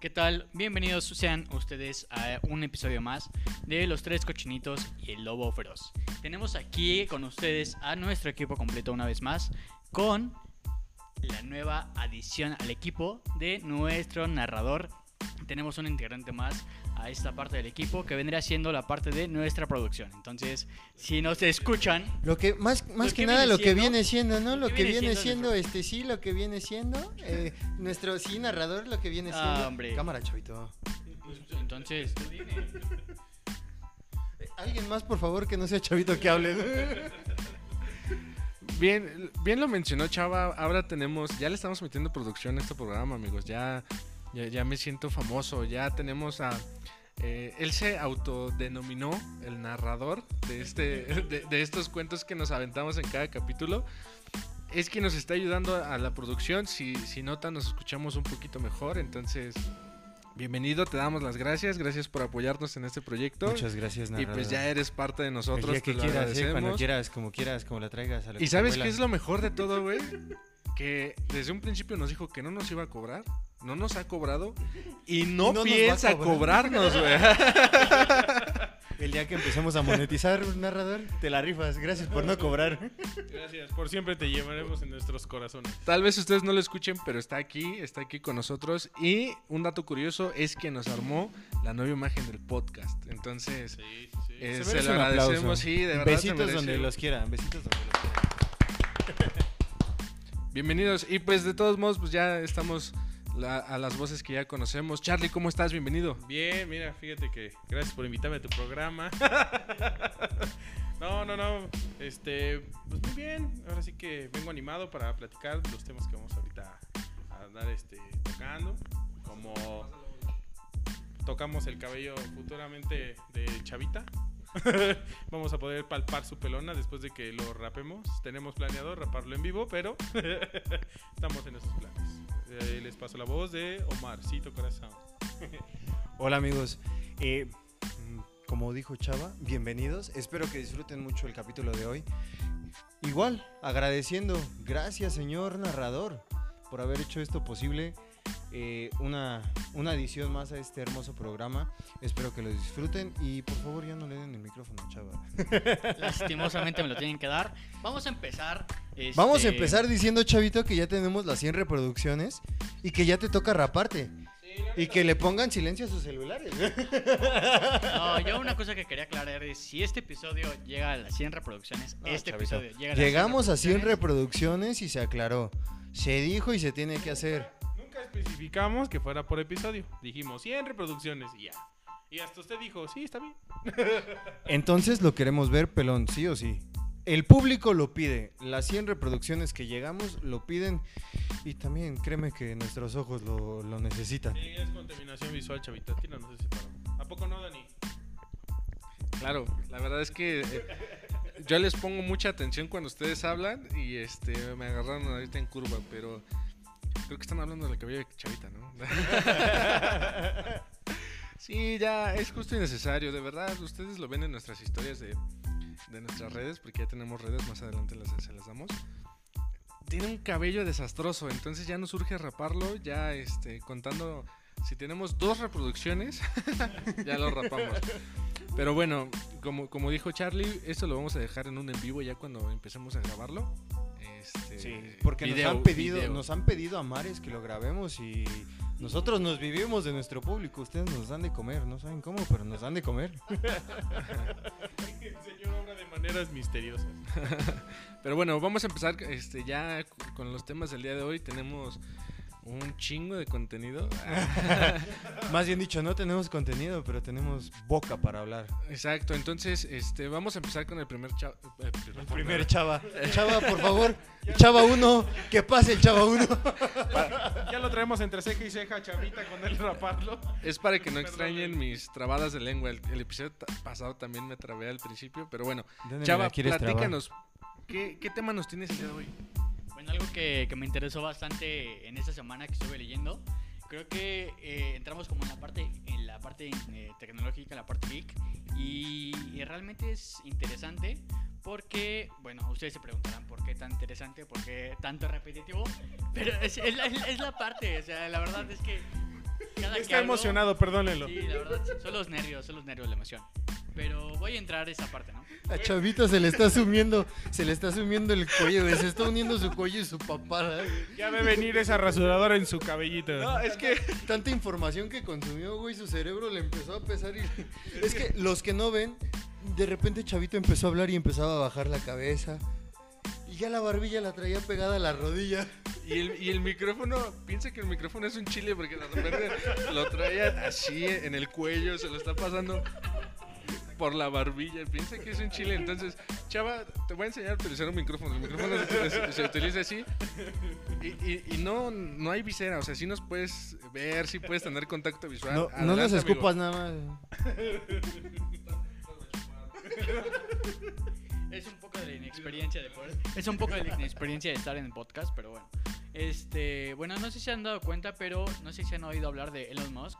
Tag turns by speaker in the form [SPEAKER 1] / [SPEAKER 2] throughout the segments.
[SPEAKER 1] ¿Qué tal? Bienvenidos sean ustedes a un episodio más de Los Tres Cochinitos y el Lobo Feroz. Tenemos aquí con ustedes a nuestro equipo completo una vez más con la nueva adición al equipo de nuestro narrador. Tenemos un integrante más a esta parte del equipo que vendría siendo la parte de nuestra producción. Entonces, si nos escuchan,
[SPEAKER 2] Lo que más, más que
[SPEAKER 1] que
[SPEAKER 2] nada lo que viene siendo, ¿no? Lo
[SPEAKER 1] ¿qué
[SPEAKER 2] que
[SPEAKER 1] viene
[SPEAKER 2] viene
[SPEAKER 1] siendo
[SPEAKER 2] siendo, este sí, lo que viene siendo eh, nuestro sí narrador, lo que viene
[SPEAKER 1] Ah,
[SPEAKER 2] siendo.
[SPEAKER 1] hombre.
[SPEAKER 2] Cámara, chavito.
[SPEAKER 1] entonces
[SPEAKER 2] Eh, Alguien más, por favor, que no sea chavito que hable.
[SPEAKER 3] Bien, bien lo mencionó Chava, ahora tenemos, ya le estamos metiendo producción a este programa, amigos, ya, ya, ya me siento famoso, ya tenemos a... eh, él se autodenominó el narrador de, este, de, de estos cuentos que nos aventamos en cada capítulo. Es que nos está ayudando a la producción, si, si notan nos escuchamos un poquito mejor, entonces bienvenido, te damos las gracias, gracias por apoyarnos en este proyecto.
[SPEAKER 2] Muchas gracias,
[SPEAKER 3] y
[SPEAKER 2] narrador.
[SPEAKER 3] pues ya eres parte de
[SPEAKER 2] El
[SPEAKER 3] nosotros,
[SPEAKER 2] día
[SPEAKER 3] te
[SPEAKER 2] que quieras, eh, cuando quieras, como quieras, como la traigas. A lo
[SPEAKER 3] ¿Y
[SPEAKER 2] que
[SPEAKER 3] sabes qué es lo mejor de todo, güey? Que desde un principio nos dijo que no nos iba a cobrar, no nos ha cobrado y no,
[SPEAKER 2] Y
[SPEAKER 3] piensa
[SPEAKER 2] cobrar.
[SPEAKER 3] cobrarnos, güey.
[SPEAKER 2] El día que empecemos a monetizar, narrador, te la rifas. Gracias por no cobrar.
[SPEAKER 4] Gracias, por siempre te llevaremos en nuestros corazones.
[SPEAKER 3] Tal vez ustedes no lo escuchen, pero está aquí, está aquí con nosotros. Y un dato curioso es que nos armó la nueva imagen del podcast. Entonces,
[SPEAKER 4] Sí, sí.
[SPEAKER 3] eh,
[SPEAKER 2] Se
[SPEAKER 3] lo agradecemos, sí, de
[SPEAKER 2] Besitos donde los quieran, besitos donde los quieran.
[SPEAKER 3] Bienvenidos. Y pues de todos modos, pues ya estamos la- a las voces que ya conocemos. Charlie, ¿cómo estás? Bienvenido.
[SPEAKER 4] Bien, mira, fíjate que gracias por invitarme a tu programa. no, no, no. Este, pues muy bien. Ahora sí que vengo animado para platicar los temas que vamos ahorita a andar este, tocando. Como tocamos el cabello futuramente de Chavita. Vamos a poder palpar su pelona después de que lo rapemos. Tenemos planeado raparlo en vivo, pero estamos en esos planes. Eh, les paso la voz de Omarcito Corazón.
[SPEAKER 2] Hola amigos, Eh, como dijo Chava, bienvenidos. Espero que disfruten mucho el capítulo de hoy. Igual, agradeciendo, gracias señor narrador por haber hecho esto posible. Eh, una, una adición más a este hermoso programa. Espero que lo disfruten y por favor ya no le den el micrófono, Chava.
[SPEAKER 1] lastimosamente me lo tienen que dar. Vamos a empezar.
[SPEAKER 2] Vamos a
[SPEAKER 1] este,
[SPEAKER 2] empezar diciendo, Chavito, que ya tenemos las 100 reproducciones y que ya te toca raparte. Y que le pongan silencio a sus celulares.
[SPEAKER 1] No, yo una cosa que quería aclarar es si este episodio llega a las 100 reproducciones,
[SPEAKER 2] No,
[SPEAKER 1] este
[SPEAKER 2] chavito.
[SPEAKER 1] episodio llega a las
[SPEAKER 2] Llegamos a 100
[SPEAKER 1] reproducciones,
[SPEAKER 2] reproducciones y se aclaró. Se dijo y se tiene que hacer.
[SPEAKER 4] Nunca especificamos que fuera por episodio. Dijimos 100 reproducciones y ya. Y hasta usted dijo, sí, está bien.
[SPEAKER 2] Entonces lo queremos ver, pelón, sí o sí. El público lo pide. Las 100 reproducciones que llegamos lo piden. Y también créeme que nuestros ojos lo, lo necesitan.
[SPEAKER 4] Sí, es contaminación visual, chavita. Tira, no se separó. ¿A poco no, Dani?
[SPEAKER 3] Claro, la verdad es que eh, yo les pongo mucha atención cuando ustedes hablan y este me agarraron ahorita en curva, pero creo que están hablando del cabello de Chavita, ¿no? sí, ya es justo y necesario, de verdad. Ustedes lo ven en nuestras historias de, de nuestras redes, porque ya tenemos redes, más adelante las, se las damos. Tiene un cabello desastroso, entonces ya nos urge raparlo, ya este, contando, si tenemos dos reproducciones, ya lo rapamos. Pero bueno, como, como dijo Charlie, esto lo vamos a dejar en un en vivo ya cuando empecemos a grabarlo. Este,
[SPEAKER 2] porque
[SPEAKER 3] video,
[SPEAKER 2] nos han pedido,
[SPEAKER 3] video.
[SPEAKER 2] nos han pedido a Mares que lo grabemos y nosotros nos vivimos de nuestro público. Ustedes nos dan de comer, no saben cómo, pero nos dan de comer.
[SPEAKER 4] El señor obra de maneras misteriosas.
[SPEAKER 3] Pero bueno, vamos a empezar este, ya con los temas del día de hoy. Tenemos un chingo de contenido.
[SPEAKER 2] Más bien dicho, no tenemos contenido, pero tenemos boca para hablar.
[SPEAKER 3] Exacto, entonces este, vamos a empezar con el primer chavo.
[SPEAKER 2] El primer chava. Chava, por favor. Chava 1. Que pase el chava 1.
[SPEAKER 4] Ya lo traemos entre ceja y ceja, chavita, con el raparlo.
[SPEAKER 3] Es para que no
[SPEAKER 4] Perdón,
[SPEAKER 3] extrañen
[SPEAKER 4] güey.
[SPEAKER 3] mis trabadas de lengua. El, el episodio pasado también me trabé al principio, pero bueno.
[SPEAKER 2] ¿Dónde me
[SPEAKER 3] Chava, platícanos. ¿qué, ¿Qué tema nos tienes el día de hoy?
[SPEAKER 1] Algo que, que me interesó bastante en esta semana que estuve leyendo, creo que eh, entramos como en la parte, en la parte eh, tecnológica, la parte geek, y, y realmente es interesante porque, bueno, ustedes se preguntarán por qué tan interesante, por qué tanto repetitivo, pero es, es la, es la parte, o sea, la verdad es que cada que
[SPEAKER 4] Está
[SPEAKER 1] hablo-
[SPEAKER 4] emocionado, perdónenlo.
[SPEAKER 1] Sí, la verdad, son los nervios, son los nervios, la emoción. Pero voy a entrar a esa parte, ¿no?
[SPEAKER 2] A Chavito se le está sumiendo, se le está sumiendo el cuello, güey. Se está uniendo su cuello y su papada. güey.
[SPEAKER 4] Ya ve venir esa rasuradora en su cabellito.
[SPEAKER 2] No, es que tanta información que consumió, güey, su cerebro le empezó a pesar y... Es que los que no ven, de repente Chavito empezó a hablar y empezaba a bajar la cabeza. Y ya la barbilla la traía pegada a la rodilla.
[SPEAKER 3] Y el, y el micrófono, piensa que el micrófono es un chile porque de repente lo traía así en el cuello, se lo está pasando por la barbilla. Piensa que es un chile. Entonces, chava, te voy a enseñar a utilizar un micrófono. El micrófono se, se- se utiliza así. Y, y- y no, no hay visera. O sea, sí nos puedes ver, sí puedes tener contacto visual.
[SPEAKER 2] No, no nos
[SPEAKER 3] Adelante, amigo.
[SPEAKER 2] escupas nada más.
[SPEAKER 1] Es un poco de la inexperiencia de poder. Es un poco de la inexperiencia de estar en el podcast, pero bueno. Este, bueno, no sé si se han dado cuenta, pero no sé si han oído hablar de Elon Musk.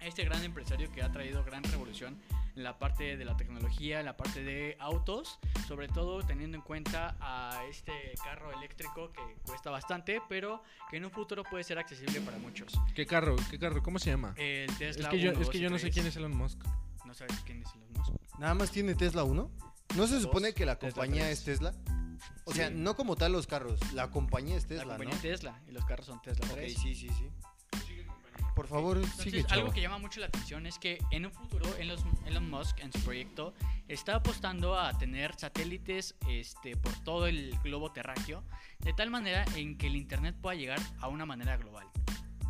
[SPEAKER 1] Este gran empresario que ha traído gran revolución en la parte de la tecnología, en la parte de autos, sobre todo teniendo en cuenta a este carro eléctrico que cuesta bastante, pero que en un futuro puede ser accesible para muchos.
[SPEAKER 3] ¿Qué carro? ¿Qué carro? ¿Cómo se llama?
[SPEAKER 1] El
[SPEAKER 3] Es
[SPEAKER 1] Tesla
[SPEAKER 3] que yo,
[SPEAKER 1] 1,
[SPEAKER 3] es
[SPEAKER 1] 2
[SPEAKER 3] que yo no sé
[SPEAKER 1] 3.
[SPEAKER 3] quién es Elon Musk.
[SPEAKER 1] No sabes quién es Elon Musk.
[SPEAKER 2] Nada más tiene Tesla 1. ¿No se supone que la compañía es Tesla? O sea,
[SPEAKER 1] Sí.
[SPEAKER 2] no como tal los carros, la compañía es Tesla,
[SPEAKER 1] la compañía
[SPEAKER 2] ¿no?
[SPEAKER 1] Tesla y los carros son Tesla
[SPEAKER 2] Ok,
[SPEAKER 1] 3.
[SPEAKER 2] sí, sí, sí. Por favor,
[SPEAKER 1] Entonces,
[SPEAKER 2] sigue,
[SPEAKER 1] algo
[SPEAKER 2] chavo.
[SPEAKER 1] que llama mucho la atención es que en un futuro Elon, Elon Musk en su proyecto está apostando a tener satélites este, por todo el globo terráqueo, de tal manera en que el Internet pueda llegar a una manera global.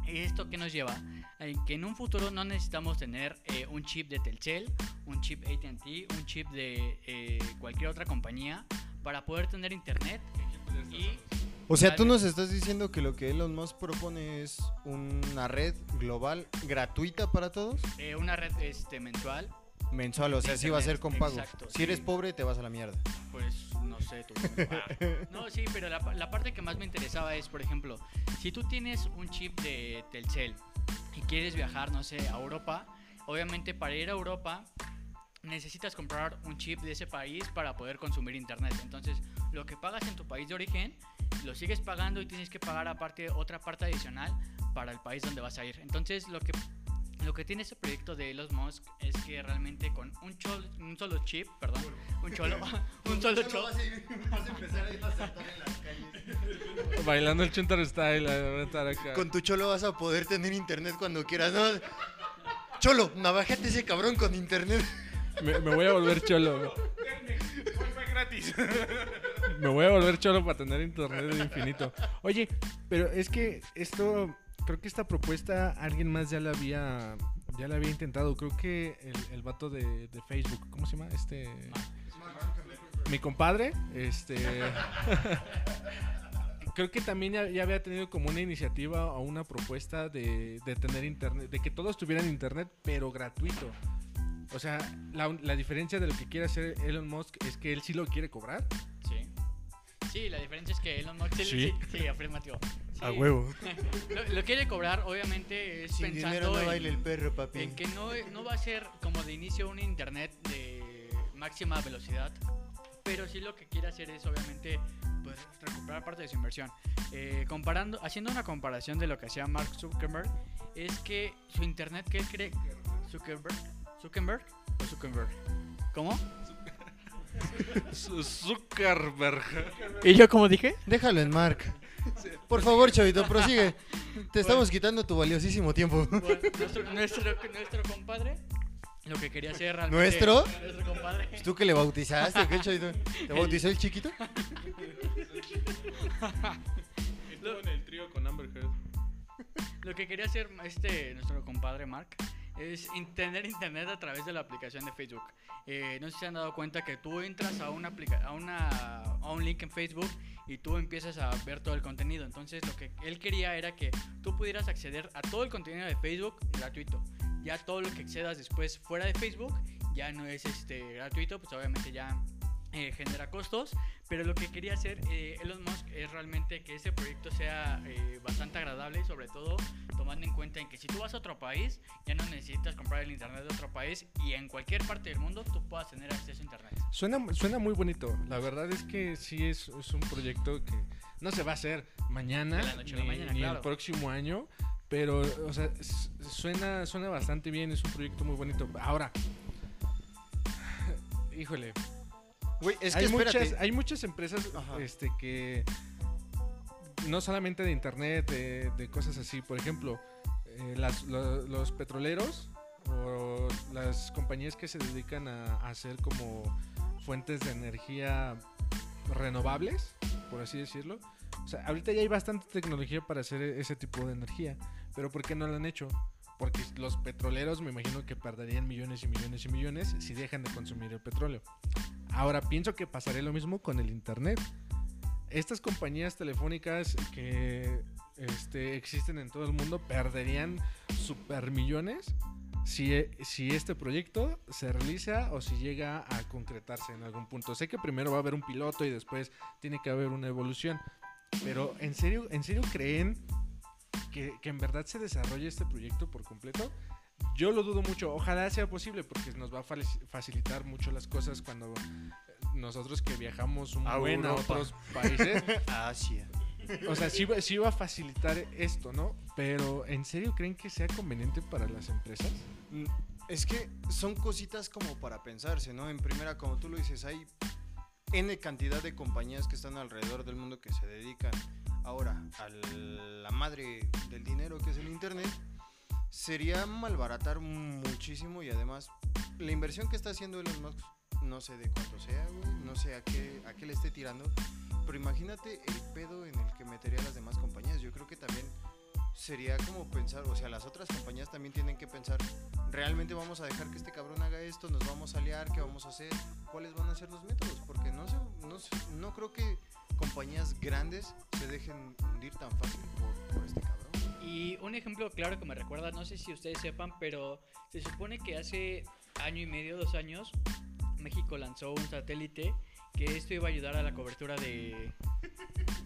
[SPEAKER 1] ¿Esto que nos lleva? En que en un futuro no necesitamos tener eh, un chip de Telcel, un chip ATT, un chip de eh, cualquier otra compañía para poder tener Internet y
[SPEAKER 2] O sea, tú nos estás diciendo que lo que Elon Musk propone es una red global gratuita para todos,
[SPEAKER 1] eh, una red este, mensual
[SPEAKER 2] mensual, o sea, sí va a ser con pago.
[SPEAKER 1] Exacto,
[SPEAKER 2] si eres
[SPEAKER 1] sí.
[SPEAKER 2] pobre, te vas a la mierda.
[SPEAKER 1] Pues no sé, tú. No, sí, pero la, la parte que más me interesaba es, por ejemplo, si tú tienes un chip de Telcel y quieres viajar, no sé, a Europa, obviamente para ir a Europa necesitas comprar un chip de ese país para poder consumir internet. Entonces, lo que pagas en tu país de origen, lo sigues pagando y tienes que pagar aparte otra parte adicional para el país donde vas a ir. Entonces, lo que lo que tiene ese proyecto de Elon Musk es que realmente con un, chol- un solo chip, perdón, un cholo, un solo chip,
[SPEAKER 3] Bailando el Chuntar Style. a estar acá.
[SPEAKER 2] Con tu cholo vas a poder tener internet cuando quieras, ¿no? Cholo, navajate ese cabrón con internet.
[SPEAKER 3] Me, me voy a volver cholo.
[SPEAKER 4] Wi-Fi gratis.
[SPEAKER 3] Me voy a volver cholo para tener internet de infinito. Oye, pero es que esto, creo que esta propuesta alguien más ya la había, ya la había intentado. Creo que el, el vato de, de Facebook, ¿cómo se llama? Este, mi compadre, este, creo que también ya, ya había tenido como una iniciativa o una propuesta de, de tener internet, de que todos tuvieran internet, pero gratuito. O sea, la, la diferencia de lo que quiere hacer Elon Musk es que él sí lo quiere cobrar.
[SPEAKER 1] Sí. Sí, la diferencia es que Elon Musk sí,
[SPEAKER 3] Sí.
[SPEAKER 1] sí, sí, afirmativo. Sí.
[SPEAKER 2] A huevo.
[SPEAKER 1] Lo, lo quiere cobrar, obviamente, es
[SPEAKER 2] Sin
[SPEAKER 1] pensando
[SPEAKER 2] dinero no
[SPEAKER 1] en,
[SPEAKER 2] baila el perro, papi.
[SPEAKER 1] en que no, no va a ser como de inicio un internet de máxima velocidad, pero sí lo que quiere hacer es obviamente pues, recuperar parte de su inversión. Eh, comparando, haciendo una comparación de lo que hacía Mark Zuckerberg, es que su internet que él cree Zuckerberg, Zuckerberg o Zuckerberg, ¿cómo?
[SPEAKER 3] Zuckerberg.
[SPEAKER 1] ¿Y yo cómo dije?
[SPEAKER 2] Déjalo en Mark. Por favor, chavito, prosigue. Te estamos quitando tu valiosísimo tiempo.
[SPEAKER 1] Bueno, nuestro, nuestro, nuestro compadre, lo que quería hacer realmente.
[SPEAKER 2] ¿Nuestro?
[SPEAKER 1] Nuestro compadre.
[SPEAKER 2] ¿Tú que le bautizaste o qué, chavito? ¿Te bautizó el chiquito?
[SPEAKER 4] Estuvo en el trío con Amber Heard.
[SPEAKER 1] Lo que quería hacer este nuestro compadre Mark es tener internet a través de la aplicación de Facebook. Eh, no sé si se han dado cuenta que tú entras a una, a una a un link en Facebook y tú empiezas a ver todo el contenido. Entonces lo que él quería era que tú pudieras acceder a todo el contenido de Facebook gratuito. Ya todo lo que accedas después fuera de Facebook ya no es este gratuito, pues obviamente ya eh, genera costos, pero lo que quería hacer eh, Elon Musk es realmente que ese proyecto sea eh, bastante agradable y sobre todo tomando en cuenta en que si tú vas a otro país ya no necesitas comprar el internet de otro país y en cualquier parte del mundo tú puedas tener acceso a internet.
[SPEAKER 3] Suena, suena muy bonito. La verdad es que sí es, es un proyecto que no se va a hacer mañana,
[SPEAKER 1] la noche la
[SPEAKER 3] ni,
[SPEAKER 1] mañana,
[SPEAKER 3] ni
[SPEAKER 1] claro.
[SPEAKER 3] el próximo año, Pero, o sea, suena, suena bastante bien, es un proyecto muy bonito. Ahora, híjole,
[SPEAKER 2] Güey, es que
[SPEAKER 3] hay,
[SPEAKER 2] espérate.
[SPEAKER 3] muchas, hay muchas empresas
[SPEAKER 2] Ajá.
[SPEAKER 3] este, que no solamente de internet, de, de cosas así, por ejemplo, eh, las- lo- los petroleros o las compañías que se dedican a, a hacer como fuentes de energía renovables, por así decirlo. O sea, ahorita ya hay bastante tecnología para hacer e- ese tipo de energía, pero ¿por qué no lo han hecho? Porque los petroleros me imagino que perderían millones y millones y millones si dejan de consumir el petróleo. Ahora pienso que pasaría lo mismo con el internet. Estas compañías telefónicas que este, existen en todo el mundo perderían super millones si, e- si este proyecto se realiza o si llega a concretarse en algún punto. Sé que primero va a haber un piloto y después tiene que haber una evolución. Pero ¿en serio, en serio creen que, que en verdad se desarrolle este proyecto por completo? Yo lo dudo mucho. Ojalá sea posible porque nos va a facilitar mucho las cosas cuando nosotros que viajamos un
[SPEAKER 2] A
[SPEAKER 3] buen a otros países.
[SPEAKER 2] Asia.
[SPEAKER 3] O sea, sí, va- sí va a facilitar esto, ¿no? Pero ¿en serio creen que sea conveniente para las empresas?
[SPEAKER 2] Mm, Es que son cositas como para pensarse, ¿no? En primera, como tú lo dices, hay N cantidad de compañías que están alrededor del mundo que se dedican ahora a la madre del dinero que es el Internet. Sería malbaratar muchísimo y además la inversión que está haciendo Elon Musk, no sé de cuánto sea, güey, no sé a qué, a qué le esté tirando, pero imagínate el pedo en el que metería las demás compañías. Yo creo que también sería como pensar, o sea, las otras compañías también tienen que pensar, ¿realmente vamos a dejar que este cabrón haga esto? ¿Nos vamos a aliar? ¿Qué vamos a hacer? ¿Cuáles van a ser los métodos? Porque no, sé, no, no creo que compañías grandes se dejen hundir tan fácil por este cabrón.
[SPEAKER 1] Y un ejemplo claro que me recuerda, no sé si ustedes sepan, pero se supone que hace año y medio, dos años, México lanzó un satélite que esto iba a ayudar a la cobertura de...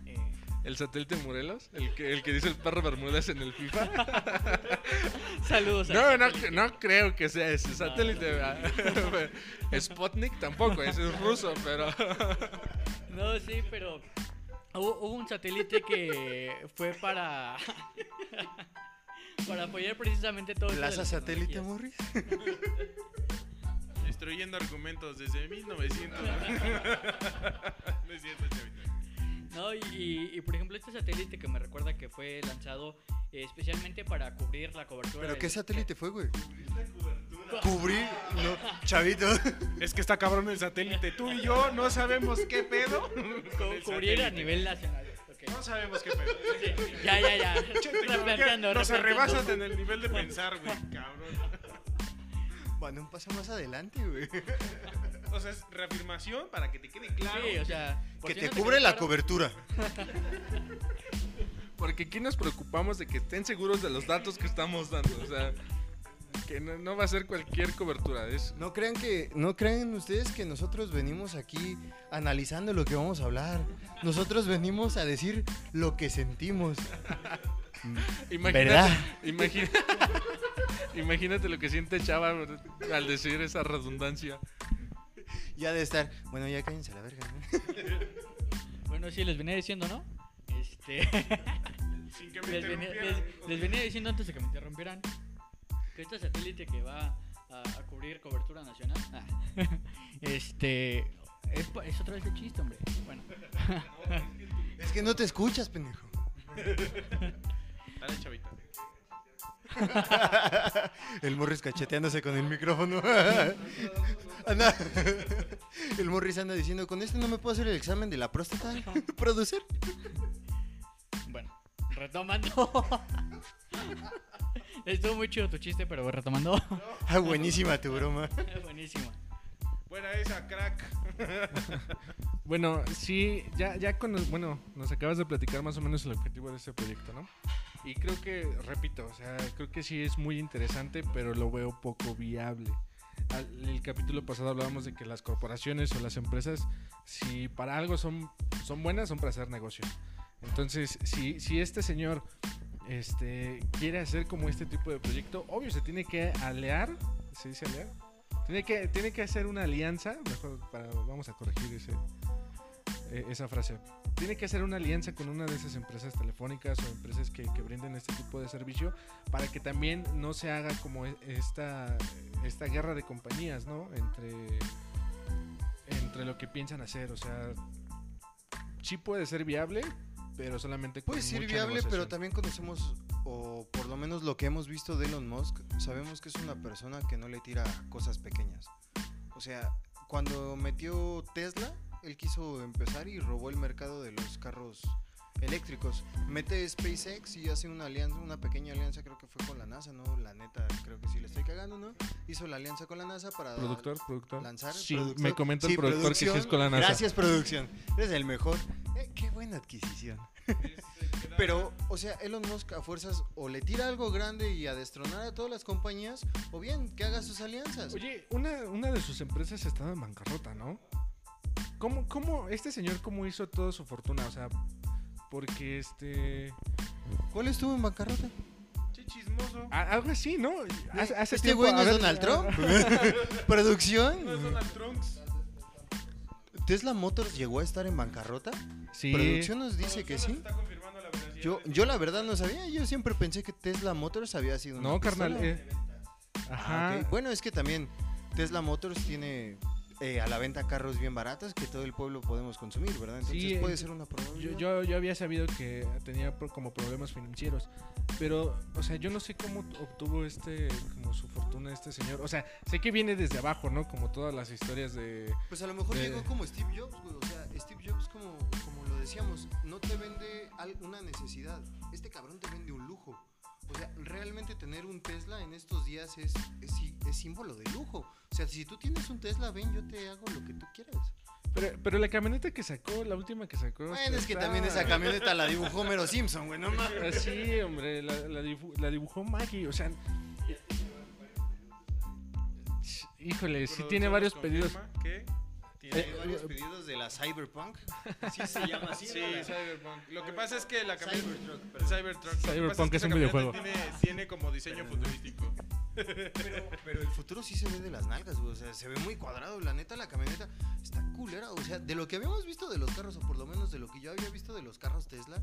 [SPEAKER 1] eh,
[SPEAKER 3] ¿El satélite Morelos? ¿El que, el que dice el perro Bermúdez en el FIFA?
[SPEAKER 1] saludos. al
[SPEAKER 3] No, no, no creo que sea ese
[SPEAKER 1] No,
[SPEAKER 3] satélite. ¿verdad? Sputnik tampoco, ese es ruso, pero...
[SPEAKER 1] No, sí, pero hubo, hubo un satélite que fue para... para apoyar precisamente todo
[SPEAKER 2] Plaza satélite. Morris.
[SPEAKER 4] Destruyendo argumentos desde 1900. no es cierto, chavita.
[SPEAKER 1] No, y, y- y, por ejemplo este satélite que me recuerda que fue lanzado especialmente para cubrir la cobertura.
[SPEAKER 2] ¿Pero
[SPEAKER 1] del-
[SPEAKER 2] qué satélite fue, güey? Cubrir, no, chavito.
[SPEAKER 4] Es que está cabrón el satélite. Tú y yo no sabemos qué pedo.
[SPEAKER 1] cubrir a nivel nacional.
[SPEAKER 4] No sabemos qué pedo.
[SPEAKER 1] Sí, ya, ya, ya. Replanteando,
[SPEAKER 4] No se
[SPEAKER 1] replanteando.
[SPEAKER 4] rebasan en el nivel de pensar, güey, cabrón.
[SPEAKER 2] Van un paso más adelante, güey.
[SPEAKER 4] O sea, es reafirmación para que te quede claro.
[SPEAKER 1] Sí, o sea,
[SPEAKER 2] Que
[SPEAKER 1] si
[SPEAKER 2] te
[SPEAKER 1] no
[SPEAKER 2] cubre la
[SPEAKER 1] claro,
[SPEAKER 2] cobertura.
[SPEAKER 3] Porque aquí nos preocupamos de que estén seguros de los datos que estamos dando. O sea, que no, no va a ser cualquier cobertura. Es,
[SPEAKER 2] No crean que, no crean ustedes que nosotros venimos aquí analizando lo que vamos a hablar. Nosotros venimos a decir lo que sentimos.
[SPEAKER 3] imagínate,
[SPEAKER 2] ¿Verdad?
[SPEAKER 3] imagina- imagínate lo que siente Chava al decir esa redundancia.
[SPEAKER 2] Ya de estar, bueno, ya cállense a la verga. ¿no?
[SPEAKER 1] Bueno, sí, les venía diciendo, ¿no? Este.
[SPEAKER 4] Sin que me
[SPEAKER 1] les, venía, les venía diciendo antes de que me interrumpieran que este satélite que va a, a cubrir cobertura nacional. ah, este. Es, otra vez el chiste, hombre. Bueno.
[SPEAKER 2] Es que no te escuchas, pendejo.
[SPEAKER 4] Dale, chavita.
[SPEAKER 2] El Morris cacheteándose con el micrófono. Anda. El Morris anda diciendo, con este no me puedo hacer el examen de la próstata. Producer.
[SPEAKER 1] Bueno, retomando. Estuvo muy chido tu chiste, pero retomando.
[SPEAKER 2] Ah, buenísima tu broma.
[SPEAKER 1] Buenísimo.
[SPEAKER 4] Buena esa, crack.
[SPEAKER 3] Bueno, sí, ya, ya con, bueno, nos acabas de platicar más o menos el objetivo de este proyecto, ¿no? Y creo que, repito, o sea, creo que sí es muy interesante, pero lo veo poco viable. Al- el capítulo pasado hablábamos de que las corporaciones o las empresas, si para algo son, son buenas, son para hacer negocio. Entonces, si, si este señor este, quiere hacer como este tipo de proyecto, obvio se tiene que aliar, ¿se dice aliar? Tiene que, tiene que hacer una alianza, mejor para, vamos a corregir ese, eh, esa frase. Tiene que hacer una alianza con una de esas empresas telefónicas o empresas que, que brinden este tipo de servicio para que también no se haga como e- esta, esta guerra de compañías, ¿no? Entre, entre lo que piensan hacer. O sea, sí puede ser viable, pero solamente
[SPEAKER 2] Puede ser viable, pero también conocemos, o por lo menos lo que hemos visto de Elon Musk, sabemos que es una persona que no le tira cosas pequeñas. O sea, cuando metió Tesla, él quiso empezar y robó el mercado de los carros eléctricos. Mete SpaceX y hace una alianza, una pequeña alianza, creo que fue con la NASA, ¿no? La neta, creo que sí le estoy cagando, ¿no? Hizo la alianza con la NASA para
[SPEAKER 3] Productor, productor.
[SPEAKER 2] lanzar.
[SPEAKER 3] Sí,
[SPEAKER 2] productor.
[SPEAKER 3] me comenta el
[SPEAKER 2] Sí,
[SPEAKER 3] productor que sí es con la NASA.
[SPEAKER 2] Gracias, producción. Eres el mejor. Eh, qué buena adquisición. Pero, o sea, Elon Musk a fuerzas o le tira algo grande y a destronar a todas las compañías, o bien que haga sus alianzas.
[SPEAKER 3] Oye, una, una de sus empresas estaba en bancarrota, ¿no? ¿Cómo, cómo, este señor cómo hizo toda su fortuna? O sea, porque este...
[SPEAKER 2] ¿Cuál estuvo en bancarrota?
[SPEAKER 4] Che chismoso.
[SPEAKER 3] a- algo así, ¿no? Hace, hace
[SPEAKER 2] ¿Este
[SPEAKER 3] tiempo-
[SPEAKER 2] güey no es
[SPEAKER 3] ver,
[SPEAKER 2] Donald Trump? ¿Producción?
[SPEAKER 4] No es Donald Trunks.
[SPEAKER 2] ¿Tesla Motors llegó a estar en bancarrota?
[SPEAKER 3] Sí.
[SPEAKER 2] ¿Producción nos dice que sí?
[SPEAKER 4] nos Está confirmando la veracidad
[SPEAKER 2] Yo, yo la verdad no sabía, yo siempre pensé que Tesla Motors había sido una
[SPEAKER 3] No, carnal.
[SPEAKER 2] pistola.
[SPEAKER 3] eh,
[SPEAKER 2] Ah,
[SPEAKER 3] Ajá.
[SPEAKER 2] ok. Bueno, es que también Tesla Motors tiene eh, a la venta carros bien baratos que todo el pueblo podemos consumir, ¿verdad? Entonces
[SPEAKER 3] Sí,
[SPEAKER 2] puede ser una
[SPEAKER 3] Yo,
[SPEAKER 2] probabilidad.
[SPEAKER 3] yo, yo había sabido que tenía como problemas financieros, pero, o sea, yo no sé cómo obtuvo este, como su fortuna este señor. O sea, sé que viene desde abajo, ¿no? Como todas las historias de...
[SPEAKER 2] Pues a lo mejor
[SPEAKER 3] de-
[SPEAKER 2] llegó como Steve Jobs, güey. O sea, Steve Jobs, como, como lo decíamos, no te vende una necesidad. Este cabrón te vende un lujo. O sea, realmente tener un Tesla en estos días es, es, sí- es símbolo de lujo. O sea, si tú tienes un Tesla, ven, yo te hago lo que tú quieras.
[SPEAKER 3] Pero, pero la camioneta que sacó, la última que sacó...
[SPEAKER 2] Bueno, es que también esa camioneta la dibujó Homero Simpson, güey, no mames.
[SPEAKER 3] Ah, Sí, hombre, la, la dibu- la dibujó Maggie, o sea... Híjole, sí tiene varios pedidos.
[SPEAKER 4] confirma Que tiene
[SPEAKER 2] Hay varios pedidos de la Cyberpunk. Sí se llama así,
[SPEAKER 4] Sí,
[SPEAKER 2] ¿no?
[SPEAKER 4] Cyberpunk. Lo que pasa es que la camioneta.
[SPEAKER 2] Cybertruck.
[SPEAKER 4] Cybertruck.
[SPEAKER 3] Cyberpunk
[SPEAKER 4] que
[SPEAKER 3] es un videojuego.
[SPEAKER 4] Tiene, tiene como diseño futurístico.
[SPEAKER 2] Pero, pero el futuro sí se ve de las nalgas, güey. O sea, se ve muy cuadrado. La neta, la camioneta está culera. O sea, de lo que habíamos visto de los carros, o por lo menos de lo que yo había visto de los carros Tesla,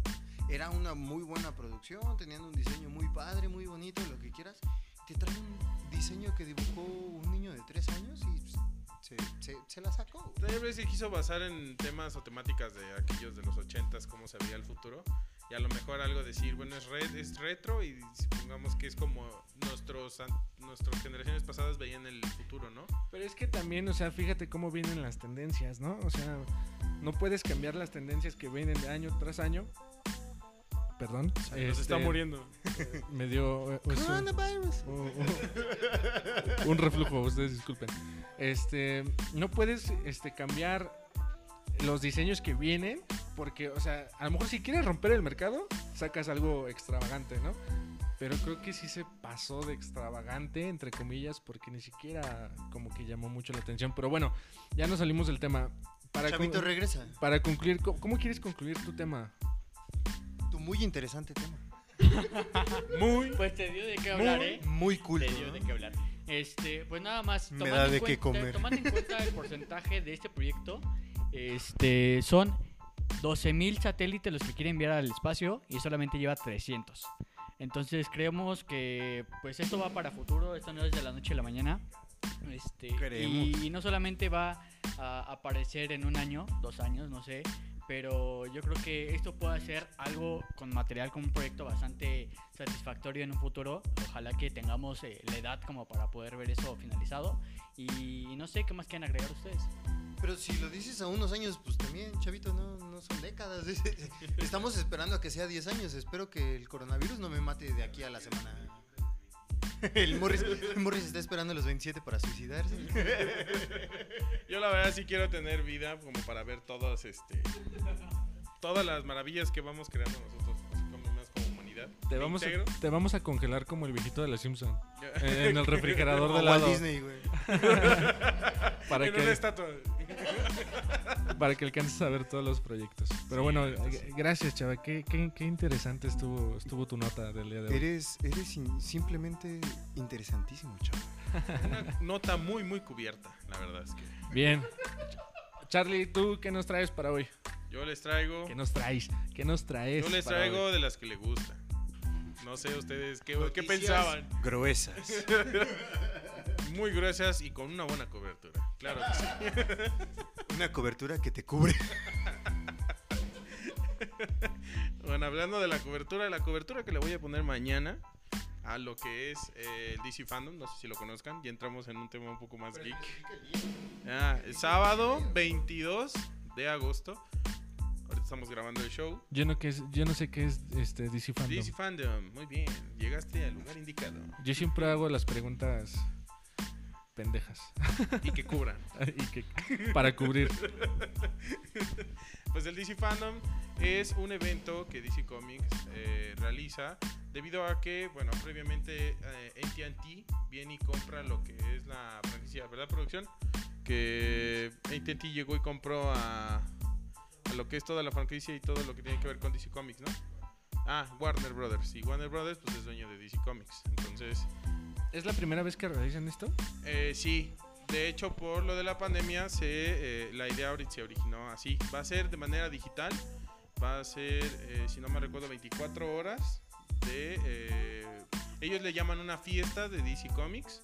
[SPEAKER 2] era una muy buena producción. Tenían un diseño muy padre, muy bonito, lo que quieras. Te traen un diseño que dibujó un niño de tres años y pues, se, se- se la sacó.
[SPEAKER 4] Tal vez se quiso basar en temas o temáticas de aquellos de los 80s, cómo se veía el futuro. Y a lo mejor algo decir, bueno, es, red, es retro y supongamos que es como nuestros, an- nuestras generaciones pasadas veían el futuro, ¿no?
[SPEAKER 3] Pero es que también, o sea, fíjate cómo vienen las tendencias, ¿no? O sea, no puedes cambiar las tendencias que vienen de año tras año. Perdón. Este,
[SPEAKER 4] está muriendo.
[SPEAKER 3] Me dio eh, pues, un, un- un reflujo, ustedes disculpen. Este, no puedes este, cambiar los diseños que vienen porque, o sea, a lo mejor si quieres romper el mercado, sacas algo extravagante, ¿no? Pero creo que sí se pasó de extravagante, entre comillas, porque ni siquiera como que llamó mucho la atención. Pero bueno, ya nos salimos del tema. Para,
[SPEAKER 2] Chavito, regresa.
[SPEAKER 3] para concluir, ¿cómo, cómo quieres concluir tu tema?
[SPEAKER 2] Muy interesante tema.
[SPEAKER 4] Muy.
[SPEAKER 1] Pues te dio de qué hablar,
[SPEAKER 2] muy,
[SPEAKER 1] ¿eh?
[SPEAKER 2] muy
[SPEAKER 1] Te
[SPEAKER 2] culto.
[SPEAKER 1] dio de qué hablar. Este, pues nada más.
[SPEAKER 2] Me
[SPEAKER 1] tomando
[SPEAKER 2] da de qué comer.
[SPEAKER 1] Tomando en cuenta el porcentaje de este proyecto, este, son 12.000 satélites los que quiere enviar al espacio y solamente lleva 300. Entonces creemos que pues esto va para futuro, esto no es de la noche a la mañana. Este,
[SPEAKER 2] Creemos.
[SPEAKER 1] y, y no solamente va a aparecer en un año, dos años, no sé, pero yo creo que esto puede ser algo con material, con un proyecto bastante satisfactorio en un futuro. Ojalá que tengamos eh, la edad como para poder ver eso finalizado. Y no sé qué más quieren agregar ustedes.
[SPEAKER 2] Pero si lo dices a unos años, pues también, chavito, no, no son décadas. Estamos esperando a que sea 10 años. Espero que el coronavirus no me mate de aquí a la semana. El Morris, el Morris está esperando a los 27 para suicidarse.
[SPEAKER 4] Yo la verdad sí quiero tener vida como para ver todas este todas las maravillas que vamos creando nosotros así como más como humanidad.
[SPEAKER 3] Te vamos, a, te vamos a congelar como el viejito de los Simpson en el refrigerador de
[SPEAKER 2] Walt
[SPEAKER 3] lado
[SPEAKER 2] Disney, güey.
[SPEAKER 3] Para
[SPEAKER 4] en una
[SPEAKER 3] que,
[SPEAKER 4] estatua.
[SPEAKER 3] para que alcances a ver todos los proyectos. Pero bueno, g- gracias, chava. Qué, qué, qué interesante estuvo, estuvo tu nota del día de hoy.
[SPEAKER 2] Eres, eres in- simplemente interesantísimo, chavo.
[SPEAKER 4] Una nota muy muy cubierta, la verdad es que.
[SPEAKER 3] Bien. Charlie, ¿tú qué nos traes para hoy?
[SPEAKER 4] Yo les traigo.
[SPEAKER 3] ¿Qué nos traes? ¿Qué nos traes?
[SPEAKER 4] Yo les traigo
[SPEAKER 3] hoy?
[SPEAKER 4] de las que le gustan. No sé ustedes qué, qué pensaban.
[SPEAKER 2] Gruesas.
[SPEAKER 4] Muy gruesas y con una buena cobertura. Claro que sí.
[SPEAKER 2] Una cobertura que te cubre.
[SPEAKER 4] Bueno, hablando de la cobertura, la cobertura que le voy a poner mañana a lo que es eh, el DC Fandom, no sé si lo conozcan, y entramos en un tema un poco más geek. Ah, el sábado 22 de agosto, ahorita estamos grabando el show.
[SPEAKER 3] Yo no, que es- yo no sé qué es este DC Fandom.
[SPEAKER 4] DC Fandom, muy bien, llegaste al lugar indicado.
[SPEAKER 3] Yo siempre hago las preguntas pendejas.
[SPEAKER 4] Y que cubran.
[SPEAKER 3] y que, para cubrir.
[SPEAKER 4] Pues el DC Fandom es un evento que DC Comics eh, realiza debido a que, bueno, previamente eh, AT&T viene y compra lo que es la franquicia, ¿verdad, producción? Que AT&T llegó y compró a, a lo que es toda la franquicia y todo lo que tiene que ver con DC Comics, ¿no? Ah, Warner Brothers. Y Warner Brothers pues es dueño de DC Comics. Entonces,
[SPEAKER 3] ¿Es la primera vez que realizan esto?
[SPEAKER 4] eh, sí, de hecho por lo de la pandemia se, eh, la idea se originó así. Va a ser de manera digital, va a ser, eh, si no me recuerdo, 24 horas eh, ellos le llaman una fiesta de DC Comics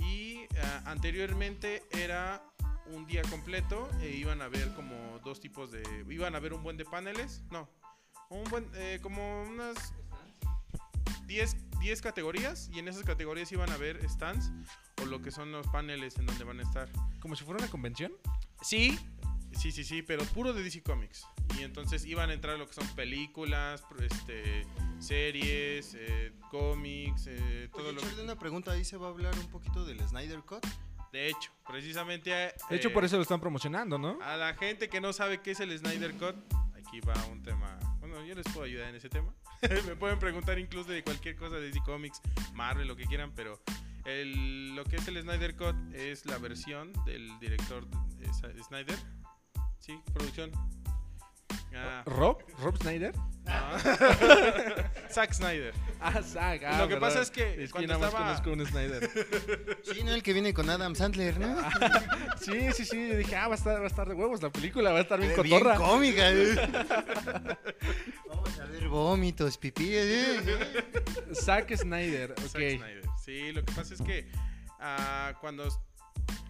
[SPEAKER 4] y ah, anteriormente era un día completo e iban a ver como dos tipos de... Iban a ver un buen de paneles, no, como unas 10, 10 categorías y en esas categorías iban a ver stands o lo que son los paneles en donde van a estar.
[SPEAKER 3] ¿Como si fuera una convención?
[SPEAKER 4] Sí, sí, sí, sí, pero puro de DC Comics. Y entonces iban a entrar lo que son películas, este, series, eh, cómics, eh, todo
[SPEAKER 2] Oye,
[SPEAKER 4] lo
[SPEAKER 2] Charlie, una pregunta. Ahí se va a hablar un poquito del Snyder Cut.
[SPEAKER 4] De hecho, precisamente... eh,
[SPEAKER 3] De hecho, por eso lo están promocionando, ¿no?
[SPEAKER 4] A la gente que no sabe qué es el Snyder Cut, aquí va un tema. Bueno, yo les puedo ayudar en ese tema. Me pueden preguntar incluso de cualquier cosa de DC Comics, Marvel, lo que quieran, pero lo que es el Snyder Cut es la versión del director Snyder. Sí, producción. Ah,
[SPEAKER 3] ¿Rob? ¿Rob Snyder?
[SPEAKER 4] no. Zack Snyder.
[SPEAKER 3] Ah, Zack. ah,
[SPEAKER 4] Lo que
[SPEAKER 3] ¿verdad?
[SPEAKER 4] pasa es que
[SPEAKER 3] Es que
[SPEAKER 4] cuando
[SPEAKER 3] nada más
[SPEAKER 4] estaba-
[SPEAKER 3] conozco un Snyder.
[SPEAKER 2] Sí, ¿no? El que viene con Adam Sandler, ¿no?
[SPEAKER 3] Sí, sí, sí. yo Dije, ah, va a estar, va a estar de huevos la película, va a estar bien
[SPEAKER 2] Eh, Bien cómica. ¿eh? Vamos a ver vómitos, pipí. ¿eh?
[SPEAKER 3] Zack Snyder, ok.
[SPEAKER 4] Zack Snyder. Sí, lo que pasa es que ah, cuando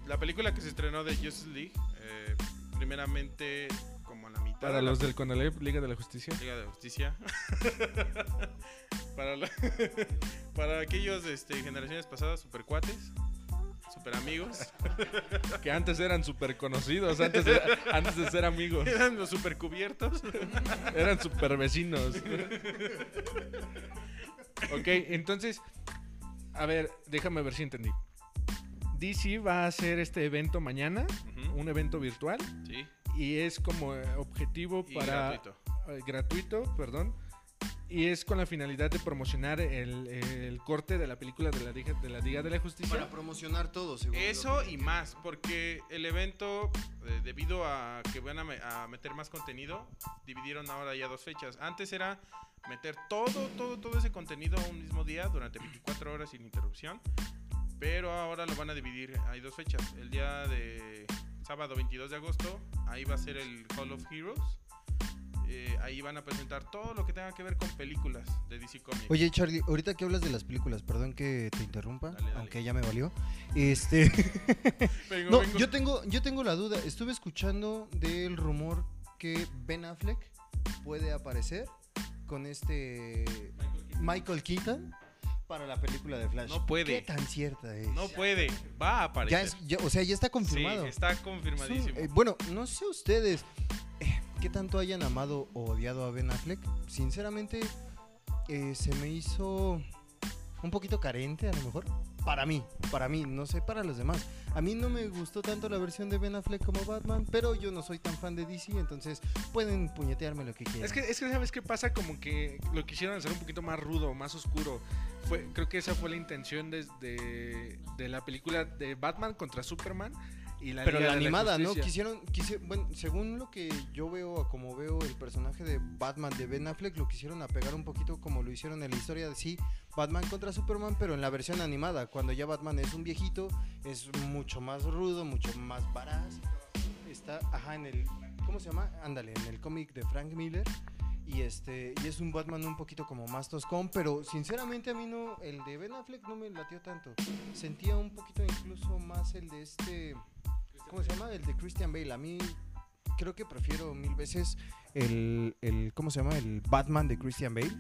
[SPEAKER 4] la película que se estrenó de Justice League, eh, primeramente como a la mitad
[SPEAKER 3] Para
[SPEAKER 4] la
[SPEAKER 3] los del Conalep, Liga de la Justicia.
[SPEAKER 4] Liga de Justicia, para, la- para aquellos este, generaciones pasadas, super cuates, super amigos,
[SPEAKER 3] Que antes eran súper conocidos, antes de, antes de ser amigos.
[SPEAKER 4] eran los super cubiertos.
[SPEAKER 3] Eran súper vecinos. ok, entonces, a ver, déjame ver si entendí. DC va a hacer este evento mañana,
[SPEAKER 4] Ujú,
[SPEAKER 3] un evento virtual,
[SPEAKER 4] Sí,
[SPEAKER 3] y es como eh, objetivo
[SPEAKER 4] y
[SPEAKER 3] para...
[SPEAKER 4] gratuito.
[SPEAKER 3] eh, gratuito, perdón. Y es con la finalidad de promocionar el, el corte de la película de la, Liga, de la Liga de la Justicia.
[SPEAKER 2] Para promocionar todo, según
[SPEAKER 4] Eso y más, porque el evento, eh, debido a que van a, me- a meter más contenido, dividieron ahora ya dos fechas. Antes era meter todo, todo, todo ese contenido un mismo día durante 24 horas sin interrupción, pero ahora lo van a dividir. Hay dos fechas. El día de sábado 22 de agosto, ahí va a ser el Hall of Heroes. Eh, ahí van a presentar todo lo que tenga que ver con películas de DC Comics.
[SPEAKER 2] Oye, Charlie, ahorita que hablas de las películas, perdón que te interrumpa,
[SPEAKER 4] Dale, dale.
[SPEAKER 2] aunque ya me valió. Este,
[SPEAKER 4] Vengo,
[SPEAKER 2] no,
[SPEAKER 4] vengo.
[SPEAKER 2] yo tengo, yo tengo la duda. Estuve escuchando del rumor que Ben Affleck puede aparecer con este Michael Keaton para la película de Flash.
[SPEAKER 4] No puede.
[SPEAKER 2] ¿Qué tan cierta es?
[SPEAKER 4] No puede, va a aparecer.
[SPEAKER 2] ya es, ya- o sea, ya está confirmado.
[SPEAKER 4] Sí, está confirmadísimo.
[SPEAKER 2] eh, bueno, no sé ustedes eh, qué tanto hayan amado o odiado a Ben Affleck. Sinceramente, eh, se me hizo un poquito carente a lo mejor. Para mí, para mí, no sé para los demás. A mí no me gustó tanto la versión de Ben Affleck como Batman, pero yo no soy tan fan de DC, entonces pueden puñetearme lo que quieran.
[SPEAKER 3] Es que, es que, ¿sabes qué pasa? Como que lo quisieron hacer un poquito más rudo, más oscuro. Creo que esa fue la intención de la película de Batman contra Superman. Y la
[SPEAKER 2] Pero
[SPEAKER 3] Liga
[SPEAKER 2] la
[SPEAKER 3] de
[SPEAKER 2] animada, ¿no? Quisieron, quisi- bueno, según lo que yo veo, como veo el personaje de Batman de Ben Affleck, lo quisieron apegar un poquito como lo hicieron en la historia de sí, Batman contra Superman, pero en la versión animada, cuando ya Batman es un viejito, es mucho más rudo, mucho más baraz. Está, ajá, en el... ¿Cómo ¿cómo se llama? Ándale, en el cómic de Frank Miller. Y este y es un Batman un poquito como más toscón, pero sinceramente a mí no el de Ben Affleck no me latió tanto. Sentía un poquito incluso más el de este ¿cómo se llama? El de Christian Bale. A mí creo que prefiero mil veces el, el ¿cómo se llama? El Batman de Christian Bale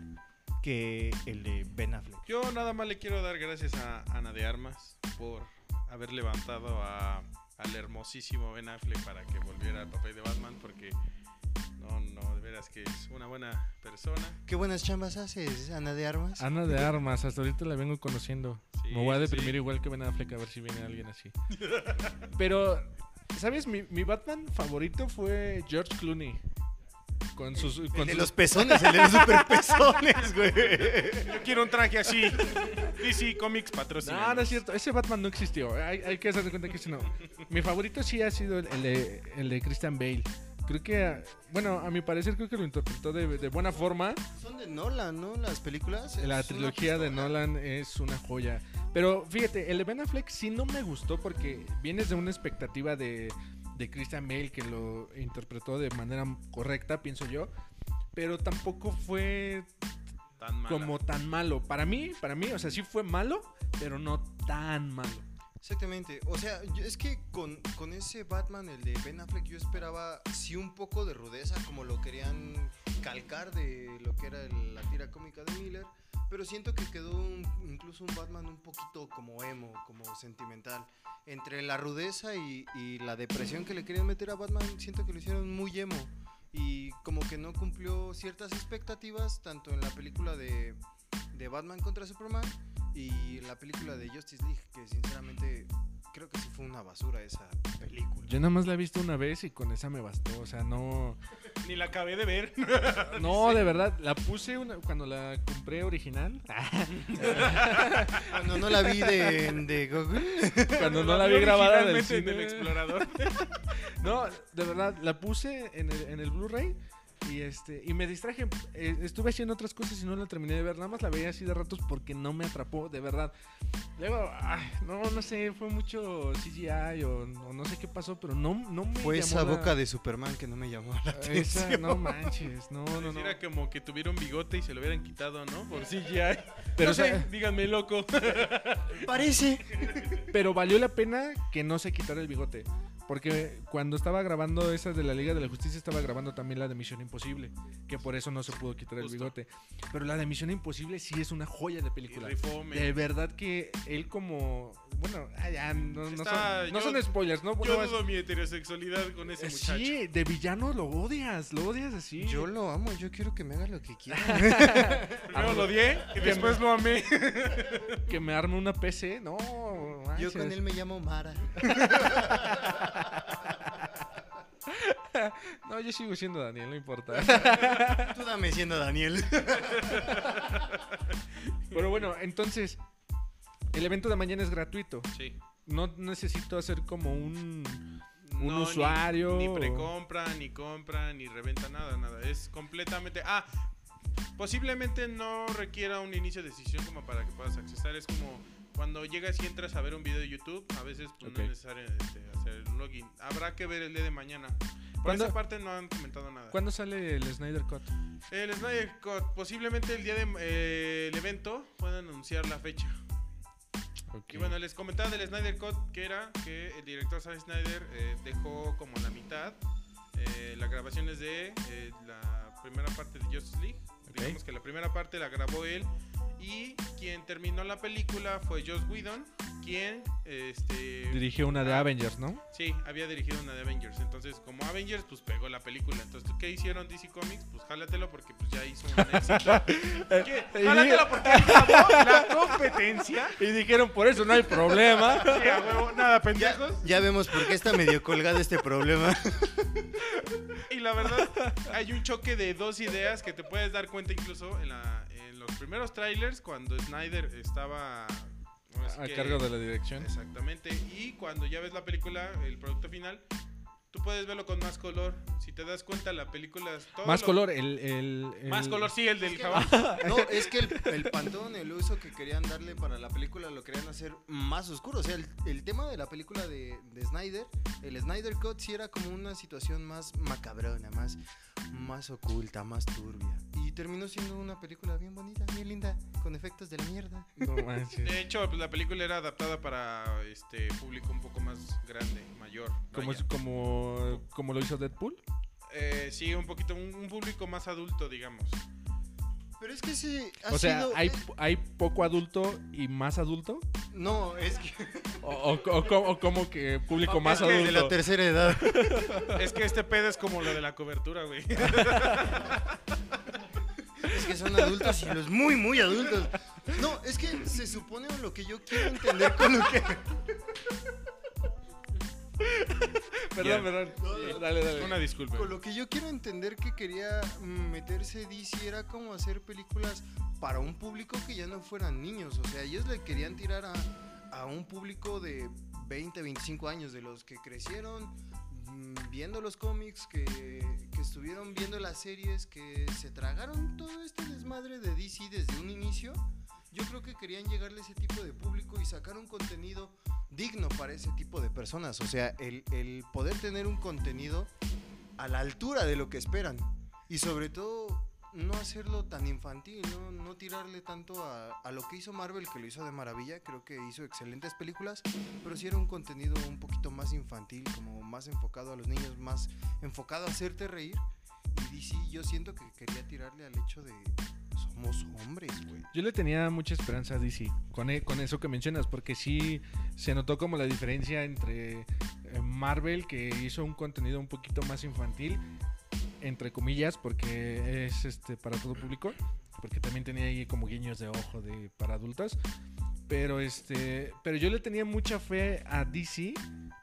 [SPEAKER 2] que el de Ben Affleck.
[SPEAKER 4] Yo nada más le quiero dar gracias a Ana de Armas por haber levantado a, al hermosísimo Ben Affleck para que volviera al papel de Batman porque no, no, de veras que es una buena persona.
[SPEAKER 2] Qué buenas chambas haces, Ana de Armas.
[SPEAKER 3] Ana de Armas, hasta ahorita la vengo conociendo.
[SPEAKER 4] Sí,
[SPEAKER 3] Me voy a deprimir
[SPEAKER 4] sí.
[SPEAKER 3] igual que Ben Affleck a ver si viene alguien así. Pero, ¿sabes? Mi, mi Batman favorito fue George Clooney. Con sus...
[SPEAKER 2] El
[SPEAKER 3] Con
[SPEAKER 2] de
[SPEAKER 3] sus-
[SPEAKER 2] los pezones, el de los super pezones, güey.
[SPEAKER 4] Yo quiero un traje así. DC Comics patrocina.
[SPEAKER 3] No, no es cierto. Ese Batman no existió. Hay, hay que darse cuenta que ese no. Mi favorito sí ha sido el, el de, el de Christian Bale. Creo que, bueno, a mi parecer creo que lo interpretó de, de buena forma.
[SPEAKER 2] Son de Nolan, ¿no? Las películas.
[SPEAKER 3] La trilogía de. Nolan es una joya. Pero fíjate, el de Ben Affleck sí no me gustó porque vienes de una expectativa de, de Christian Bale que lo interpretó de manera correcta, pienso yo. Pero tampoco fue
[SPEAKER 4] Tan
[SPEAKER 3] como tan malo. Para mí, para mí, o sea, sí fue malo, pero no tan malo.
[SPEAKER 2] Exactamente. O sea, es que con, con ese Batman, el de Ben Affleck, yo esperaba sí un poco de rudeza, como lo querían calcar de lo que era la tira cómica de Miller. Pero siento que quedó un- incluso un Batman un poquito como emo, como sentimental. Entre la rudeza y, y la depresión que le querían meter a Batman, siento que lo hicieron muy emo. Y como que no cumplió ciertas expectativas, tanto en la película de, de Batman contra Superman y la película de Justice League, que sinceramente creo que sí fue una basura esa película.
[SPEAKER 3] Yo nada más la he visto una vez y con esa me bastó. O sea, no.
[SPEAKER 4] Ni la acabé de ver.
[SPEAKER 3] No, de verdad, la puse una- cuando la compré original.
[SPEAKER 2] Cuando no la vi de, de Google.
[SPEAKER 3] Cuando no la vi grabada del cine.
[SPEAKER 4] el explorador.
[SPEAKER 3] No, de verdad, la puse en el, en el Blu-ray y este y me distraje. Eh, estuve haciendo otras cosas y no la terminé de ver. Nada más la veía así de ratos porque no me atrapó, de verdad. Luego, ay, no, no sé, fue mucho CGI o, o no sé qué pasó, pero no, no me
[SPEAKER 2] Fue
[SPEAKER 3] llamó
[SPEAKER 2] esa
[SPEAKER 3] la-
[SPEAKER 2] boca de Superman que no me llamó la
[SPEAKER 3] Esa,
[SPEAKER 2] atención.
[SPEAKER 3] no manches, no, no, no.
[SPEAKER 4] Era como que tuviera un bigote y se lo hubieran quitado, ¿no? Por CGI.
[SPEAKER 3] Pero,
[SPEAKER 4] Pero
[SPEAKER 3] o sea,
[SPEAKER 4] díganme loco.
[SPEAKER 2] Parece.
[SPEAKER 3] Pero valió la pena que no se quitara el bigote. Porque cuando estaba grabando esa de la Liga de la Justicia, estaba grabando también la de Misión Imposible. Que por eso no se pudo quitar el bigote. Pero la de Misión Imposible sí es una joya de película. De verdad que él como... Bueno, ah, ya, no, no son, no
[SPEAKER 4] yo-
[SPEAKER 3] son spoilers, ¿no?
[SPEAKER 4] Yo dudo mi heterosexualidad con ese muchacho.
[SPEAKER 3] Sí, de villano lo odias, lo odias así.
[SPEAKER 2] Yo lo amo, yo quiero que me haga lo que quiera.
[SPEAKER 4] Primero lo odié y después lo amé.
[SPEAKER 3] Que me arme una PC, no.
[SPEAKER 2] Yo con él me llamo Mara.
[SPEAKER 3] No, yo sigo siendo Daniel, no importa.
[SPEAKER 2] Tú dame siendo Daniel.
[SPEAKER 3] Pero bueno, entonces, el evento de mañana es gratuito.
[SPEAKER 4] Sí.
[SPEAKER 3] No necesito hacer como un... Un
[SPEAKER 4] No, ni-
[SPEAKER 3] usuario
[SPEAKER 4] Ni,
[SPEAKER 3] o-
[SPEAKER 4] precompra, ni compra, ni reventa, nada, nada. Es completamente. Ah, posiblemente no requiera un inicio de decisión como para que puedas accesar. Es como cuando llegas y entras a ver un video de YouTube, a veces pues,
[SPEAKER 3] Ok.
[SPEAKER 4] no es necesario este, hacer un login. Habrá que ver el día de mañana. Por
[SPEAKER 3] ¿Cuándo-
[SPEAKER 4] esa parte no han comentado nada.
[SPEAKER 3] ¿Cuándo sale el Snyder Cut?
[SPEAKER 4] El Snyder Cut, posiblemente el día del evento puedan anunciar la fecha. Y bueno, les comentaba del Snyder Cut que era que el director Zack Snyder eh, dejó como la mitad eh, las grabaciones de eh, la primera parte de Justice League.
[SPEAKER 3] Ok.
[SPEAKER 4] Digamos que la primera parte la grabó él y quien terminó la película fue Joss Whedon, quien este
[SPEAKER 3] Dirigió una de
[SPEAKER 4] Ah.
[SPEAKER 3] Avengers, ¿no?
[SPEAKER 4] Sí, había dirigido una de Avengers. Entonces, como Avengers, pues pegó la película. Entonces, ¿qué hicieron DC Comics? Pues jálatelo porque pues ya hizo un éxito. ¿Qué? Jálatelo porque grabó la competencia.
[SPEAKER 3] Y dijeron, por eso no hay problema.
[SPEAKER 4] Sí, a huevo, nada, pendejos.
[SPEAKER 2] Ya vemos por qué está medio colgado este problema.
[SPEAKER 4] Y la verdad, hay un choque de dos ideas que te puedes dar cuenta incluso en, la- los primeros trailers cuando Snyder estaba
[SPEAKER 3] A
[SPEAKER 4] que-
[SPEAKER 3] cargo de la dirección.
[SPEAKER 4] Exactamente. Y cuando ya ves la película, el producto final, tú puedes verlo con más color. Si te das cuenta, la película es todo
[SPEAKER 3] Más
[SPEAKER 4] lo-
[SPEAKER 3] color, el, el- el-
[SPEAKER 4] Más color, sí, el del jabón.
[SPEAKER 2] No, es que el, el pantón, el uso que querían darle para la película lo querían hacer más oscuro. O sea, el, el tema de la película de, de Snyder, el Snyder Cut sí era como una situación más macabrona, más, más oculta, más turbia. Y terminó siendo una película bien bonita, bien linda, con efectos de la mierda.
[SPEAKER 3] No manches.
[SPEAKER 4] De hecho, pues, la película era adaptada para este público un poco más grande, mayor.
[SPEAKER 3] Como, es- como, como lo hizo Deadpool.
[SPEAKER 4] Eh, sí, un poquito, un, un público más adulto, digamos.
[SPEAKER 2] Pero es que sí, ha
[SPEAKER 3] O sea,
[SPEAKER 2] sido-
[SPEAKER 3] hay,
[SPEAKER 2] eh,
[SPEAKER 3] hay poco adulto y más adulto.
[SPEAKER 2] No, es que...
[SPEAKER 3] O, o- o co- o como que público más
[SPEAKER 2] es que de la
[SPEAKER 3] adulto.
[SPEAKER 2] tercera edad.
[SPEAKER 4] Es que este pedo es como lo de la cobertura, güey.
[SPEAKER 2] Es que son adultos y los muy, muy adultos. No, es que se supone lo que yo quiero entender con lo que...
[SPEAKER 3] Perdón, perdón. Dale, dale.
[SPEAKER 4] Una disculpa.
[SPEAKER 2] Con lo que yo quiero entender que quería meterse DC era como hacer películas para un público que ya no fueran niños. O sea, ellos le querían tirar a, a un público de 20, 25 años, de los que crecieron mm, viendo los cómics, que, que estuvieron viendo las series, que se tragaron todo este desmadre de DC desde un inicio. Yo creo que querían llegarle a ese tipo de público y sacar un contenido digno para ese tipo de personas. O sea, el, poder tener un contenido a la altura de lo que esperan. Y sobre todo, no hacerlo tan infantil, no, tirarle tanto a, lo que hizo Marvel, que lo hizo de maravilla. Creo que hizo excelentes películas, pero sí era un contenido un poquito más infantil, como más enfocado a los niños, más enfocado a hacerte reír. Y DC, yo siento que quería tirarle al hecho de somos hombres, güey.
[SPEAKER 3] Yo le tenía mucha esperanza a DC con, e- con eso que mencionas, porque sí se notó como la diferencia entre eh, Marvel, que hizo un contenido un poquito más infantil, entre comillas, porque es este para todo público, porque también tenía ahí como guiños de ojo para adultos. Pero este, pero yo le tenía mucha fe a DC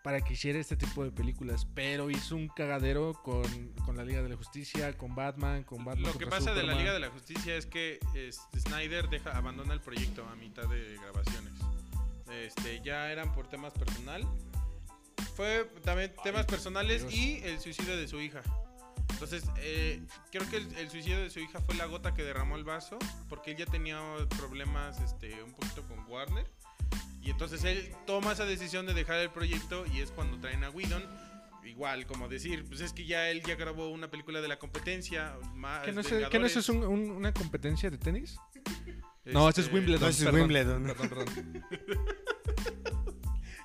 [SPEAKER 3] para que hiciera este tipo de películas, pero hizo un cagadero con, con la Liga de la Justicia, con Batman, con Batman
[SPEAKER 4] Lo que pasa de la. Liga de la Justicia es que es- Snyder deja, abandona el proyecto a mitad de grabaciones. Este, ya eran por temas personal. Fue también temas personales
[SPEAKER 3] Dios.
[SPEAKER 4] y el suicidio de su hija. Entonces, eh, creo que el, el suicidio de su hija fue la gota que derramó el vaso, porque él ya tenía problemas este, un poquito con Warner. Y entonces él toma esa decisión de dejar el proyecto y es cuando traen a Whedon. Igual, como decir, pues es que ya él ya grabó una película de la competencia. Más
[SPEAKER 3] ¿Qué no, es, ¿qué no es eso un- un- una competencia de tenis? No, ese es
[SPEAKER 4] Este,
[SPEAKER 3] Wimbledon.
[SPEAKER 2] no, ese es
[SPEAKER 3] perdón.
[SPEAKER 2] Wimbledon.
[SPEAKER 3] Perdón, perdón.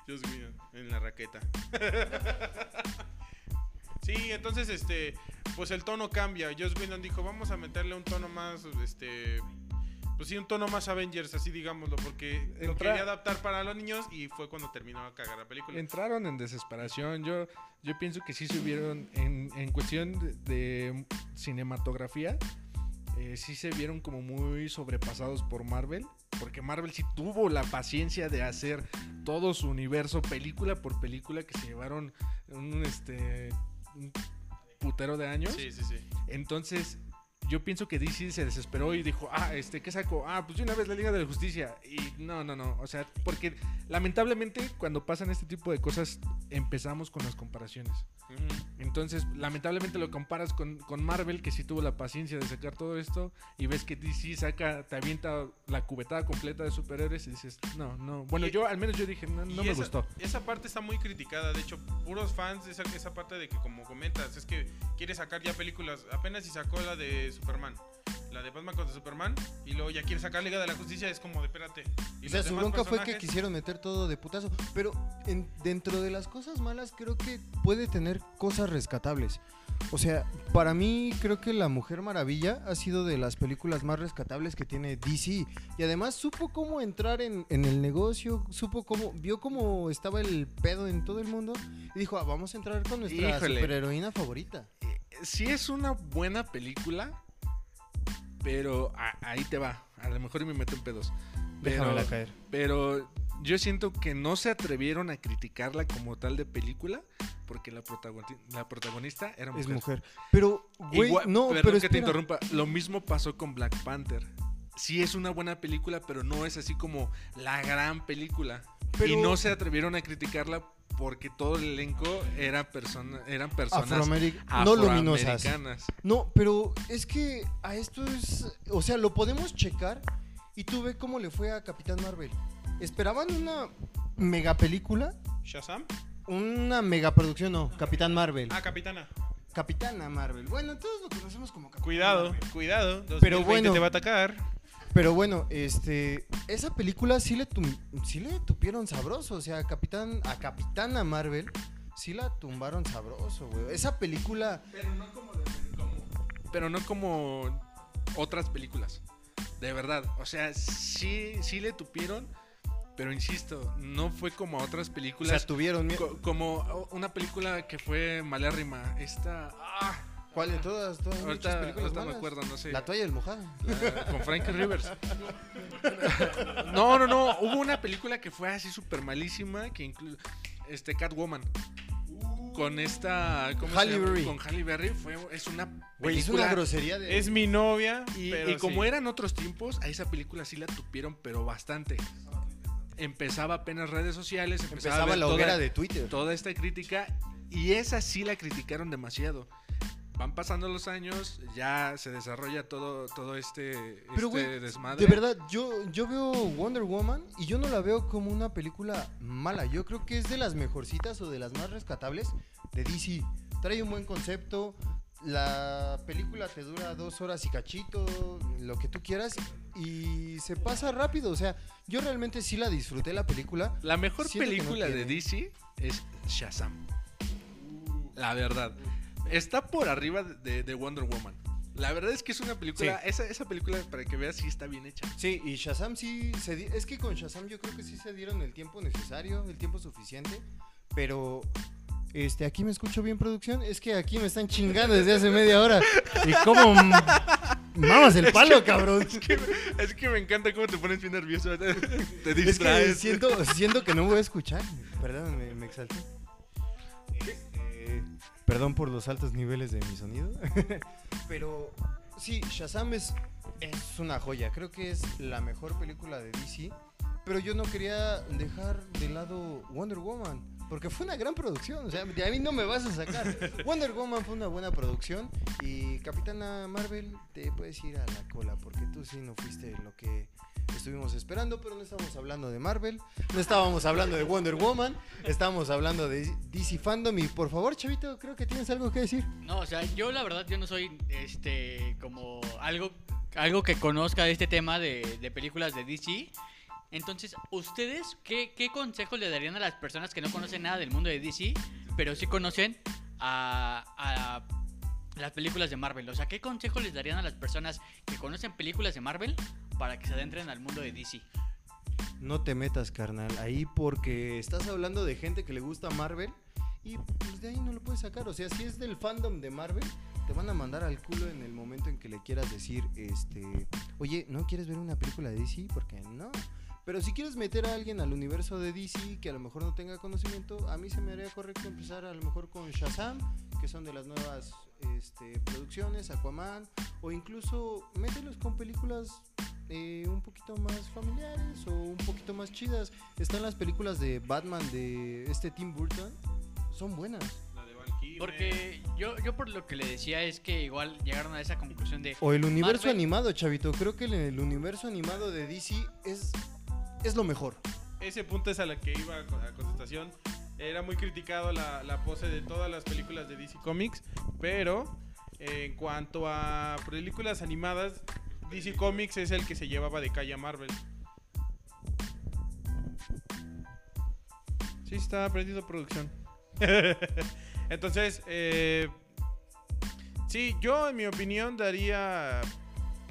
[SPEAKER 4] Joss Whedon, en la raqueta. sí, entonces este, pues el tono cambia. Joss Whedon dijo, vamos a meterle un tono más, este, pues sí, un tono más Avengers, así digámoslo, porque lo quería adaptar para los niños y fue cuando terminó a cagar la película.
[SPEAKER 3] Entraron en desesperación. Yo, yo pienso que sí se vieron en, en cuestión de, de cinematografía. eh, sí se vieron como muy sobrepasados por Marvel. Porque Marvel sí tuvo la paciencia de hacer todo su universo película por película que se llevaron un, este, un putero de años.
[SPEAKER 4] Sí, sí, sí.
[SPEAKER 3] Entonces, yo pienso que DC se desesperó y dijo, ah, este, ¿qué saco? Ah, pues de una vez la Liga de la Justicia. Y no, no, no. O sea, porque lamentablemente cuando pasan este tipo de cosas empezamos con las comparaciones. Entonces, lamentablemente lo comparas con, con Marvel, que sí tuvo la paciencia de sacar todo esto, y ves que DC saca, te avienta la cubetada completa de superhéroes y dices, no, no. Bueno,
[SPEAKER 4] Y-
[SPEAKER 3] yo al menos yo dije, no, no me
[SPEAKER 4] esa,
[SPEAKER 3] gustó.
[SPEAKER 4] Esa parte está muy criticada. De hecho, puros fans, esa, esa parte de que, como comentas, es que quiere sacar ya películas. Apenas si sacó la de Superman. La de Batman contra Superman. Y luego ya quiere sacar Liga de la Justicia. Es como de espérate. Y
[SPEAKER 2] O sea, su bronca fue que quisieron meter todo de putazo. Pero en- dentro de las cosas malas, creo que puede tener cosas rescatables. O sea, para mí creo que La Mujer Maravilla ha sido de las películas más rescatables que tiene DC. Y además supo cómo entrar en, en el negocio, supo cómo, vio cómo estaba el pedo en todo el mundo. Y dijo, "Ah, vamos a entrar con nuestra
[SPEAKER 3] Híjole.
[SPEAKER 2] superheroína favorita.
[SPEAKER 3] sí es una buena película, pero a- ahí te va. A lo mejor me meto en pedos. Pero,
[SPEAKER 2] caer.
[SPEAKER 3] pero yo siento que no se atrevieron a criticarla como tal de película porque la, protagoni- la protagonista era mujer.
[SPEAKER 2] Es mujer. Pero, güey, no,
[SPEAKER 3] perdón
[SPEAKER 2] pero
[SPEAKER 3] que te interrumpa. Lo mismo pasó con Black Panther. Sí es una buena película, pero no es así como la gran película.
[SPEAKER 2] Pero-
[SPEAKER 3] Y no se atrevieron a criticarla porque todo el elenco era persona, eran personas
[SPEAKER 2] Afroameric- no luminosas.
[SPEAKER 3] afroamericanas.
[SPEAKER 2] No, pero es que a esto es. O sea, lo podemos checar y tú ve cómo le fue a Capitán Marvel. ¿Esperaban una mega película?
[SPEAKER 4] ¿Shazam?
[SPEAKER 2] Una mega producción, no. Capitán Marvel.
[SPEAKER 4] Ah, Capitana.
[SPEAKER 2] Capitana Marvel. Bueno, todos lo conocemos como Capitán
[SPEAKER 4] Cuidado,
[SPEAKER 2] Marvel.
[SPEAKER 4] cuidado. 2020
[SPEAKER 2] Pero bueno.
[SPEAKER 4] te va a atacar.
[SPEAKER 2] Pero bueno, este, esa película sí le, tum- sí le tupieron sabroso, o sea, Capitán, a Capitana Marvel sí la tumbaron sabroso, güey. Esa película,
[SPEAKER 3] Pero no como, pero no como otras películas. De verdad. O sea, sí, sí le tupieron. Pero insisto, no fue como otras
[SPEAKER 2] o
[SPEAKER 3] películas.
[SPEAKER 2] sea, tuvieron miedo.
[SPEAKER 3] co- como una película que fue malérrima. Esta. ah,
[SPEAKER 2] ¿Cuál de todas? Todas
[SPEAKER 3] ahorita
[SPEAKER 2] películas
[SPEAKER 3] ahorita me acuerdo, no sé.
[SPEAKER 2] La toalla del mojado.
[SPEAKER 3] La- con Frankie Rivers. No, no, no. Hubo una película que fue así súper malísima. Que incluso. Este, Catwoman. Con esta. ¿cómo se
[SPEAKER 2] Halle
[SPEAKER 3] llama?
[SPEAKER 2] Berry.
[SPEAKER 3] Con Halle Berry. Fue, es una
[SPEAKER 2] Güey, es
[SPEAKER 3] película.
[SPEAKER 2] una grosería de...
[SPEAKER 4] Es mi novia.
[SPEAKER 3] Y,
[SPEAKER 4] pero
[SPEAKER 3] y como
[SPEAKER 4] sí.
[SPEAKER 3] eran otros tiempos, a esa película sí la tupieron, pero bastante. Empezaba apenas redes sociales, empezaba, a
[SPEAKER 2] Empezaba
[SPEAKER 3] ver
[SPEAKER 2] la
[SPEAKER 3] toda-
[SPEAKER 2] hoguera de Twitter.
[SPEAKER 3] toda esta crítica y esa sí la criticaron demasiado. Van pasando los años, ya se desarrolla todo, todo este,
[SPEAKER 2] Pero,
[SPEAKER 3] este desmadre.
[SPEAKER 2] De verdad, yo, yo veo Wonder Woman y yo no la veo como una película mala. Yo creo que es de las mejorcitas o de las más rescatables de DC. Trae un buen concepto. La película te dura dos horas y cachito, lo que tú quieras, y se pasa rápido. O sea, yo realmente sí la disfruté la película.
[SPEAKER 3] La mejor
[SPEAKER 2] Siento que no
[SPEAKER 3] película de. DC es Shazam. La verdad. Está por arriba de, de Wonder Woman. La verdad es que es una película. Esa, esa película, para que veas, sí está bien hecha.
[SPEAKER 2] Sí, y Shazam sí se di- es que con Shazam yo creo que sí se dieron el tiempo necesario, el tiempo suficiente, pero este aquí me escucho bien producción, es que aquí me están chingando desde hace media hora. Y cómo mamas el palo, cabrón.
[SPEAKER 3] Es que me encanta cómo te pones bien nervioso. Te
[SPEAKER 2] Es que siento, siento que no voy a escuchar. Perdón, me, me exalté. Perdón por los altos niveles de mi sonido. Pero sí, Shazam es, es una joya. Creo que es la mejor película de DC. Pero yo no quería dejar de lado Wonder Woman. Porque fue una gran producción. O sea, de a mí no me vas a sacar. Wonder Woman fue una buena producción. Y Capitana Marvel, te puedes ir a la cola. Porque tú sí no fuiste lo que estuvimos esperando. Pero no estábamos hablando de Marvel. No estábamos hablando de Wonder Woman. Estábamos hablando de DC Fandom. Y por favor, Chavito, creo que tienes algo que decir.
[SPEAKER 1] No, o sea, yo la verdad yo no soy este como algo algo que conozca este tema de, de películas de DC. Entonces, ¿ustedes qué, qué consejos le darían a las personas que no conocen nada del mundo de DC, pero sí conocen a, a las películas de Marvel? O sea, ¿qué consejos les darían a las personas que conocen películas de Marvel para que se adentren al mundo de DC?
[SPEAKER 2] No te metas, carnal, ahí porque estás hablando de gente que le gusta Marvel y pues de ahí no lo puedes sacar. O sea, si es del fandom de Marvel, te van a mandar al culo en el momento en que le quieras decir, este, oye, ¿no quieres ver una película de DC? Porque no. Pero si quieres meter a alguien al universo de DC que a lo mejor no tenga conocimiento, a mí se me haría correcto empezar a lo mejor con Shazam, que son de las nuevas este, producciones, Aquaman, o incluso mételos con películas eh, un poquito más familiares o un poquito más chidas. Están las películas de Batman de este Tim Burton, son buenas.
[SPEAKER 4] La de.
[SPEAKER 1] Porque yo, yo por lo que le decía es que igual llegaron a esa conclusión de...
[SPEAKER 2] O el universo
[SPEAKER 1] Marvel-
[SPEAKER 2] animado, chavito. Creo que el, el universo animado de DC es, es lo mejor.
[SPEAKER 4] Ese punto es a la que iba a a contestación. Era muy criticado la, la pose de todas las películas de DC Comics, pero eh, en cuanto a películas animadas, DC Comics es el que se llevaba de calle a Marvel. Sí, está aprendiendo producción. Entonces, eh, sí, yo en mi opinión daría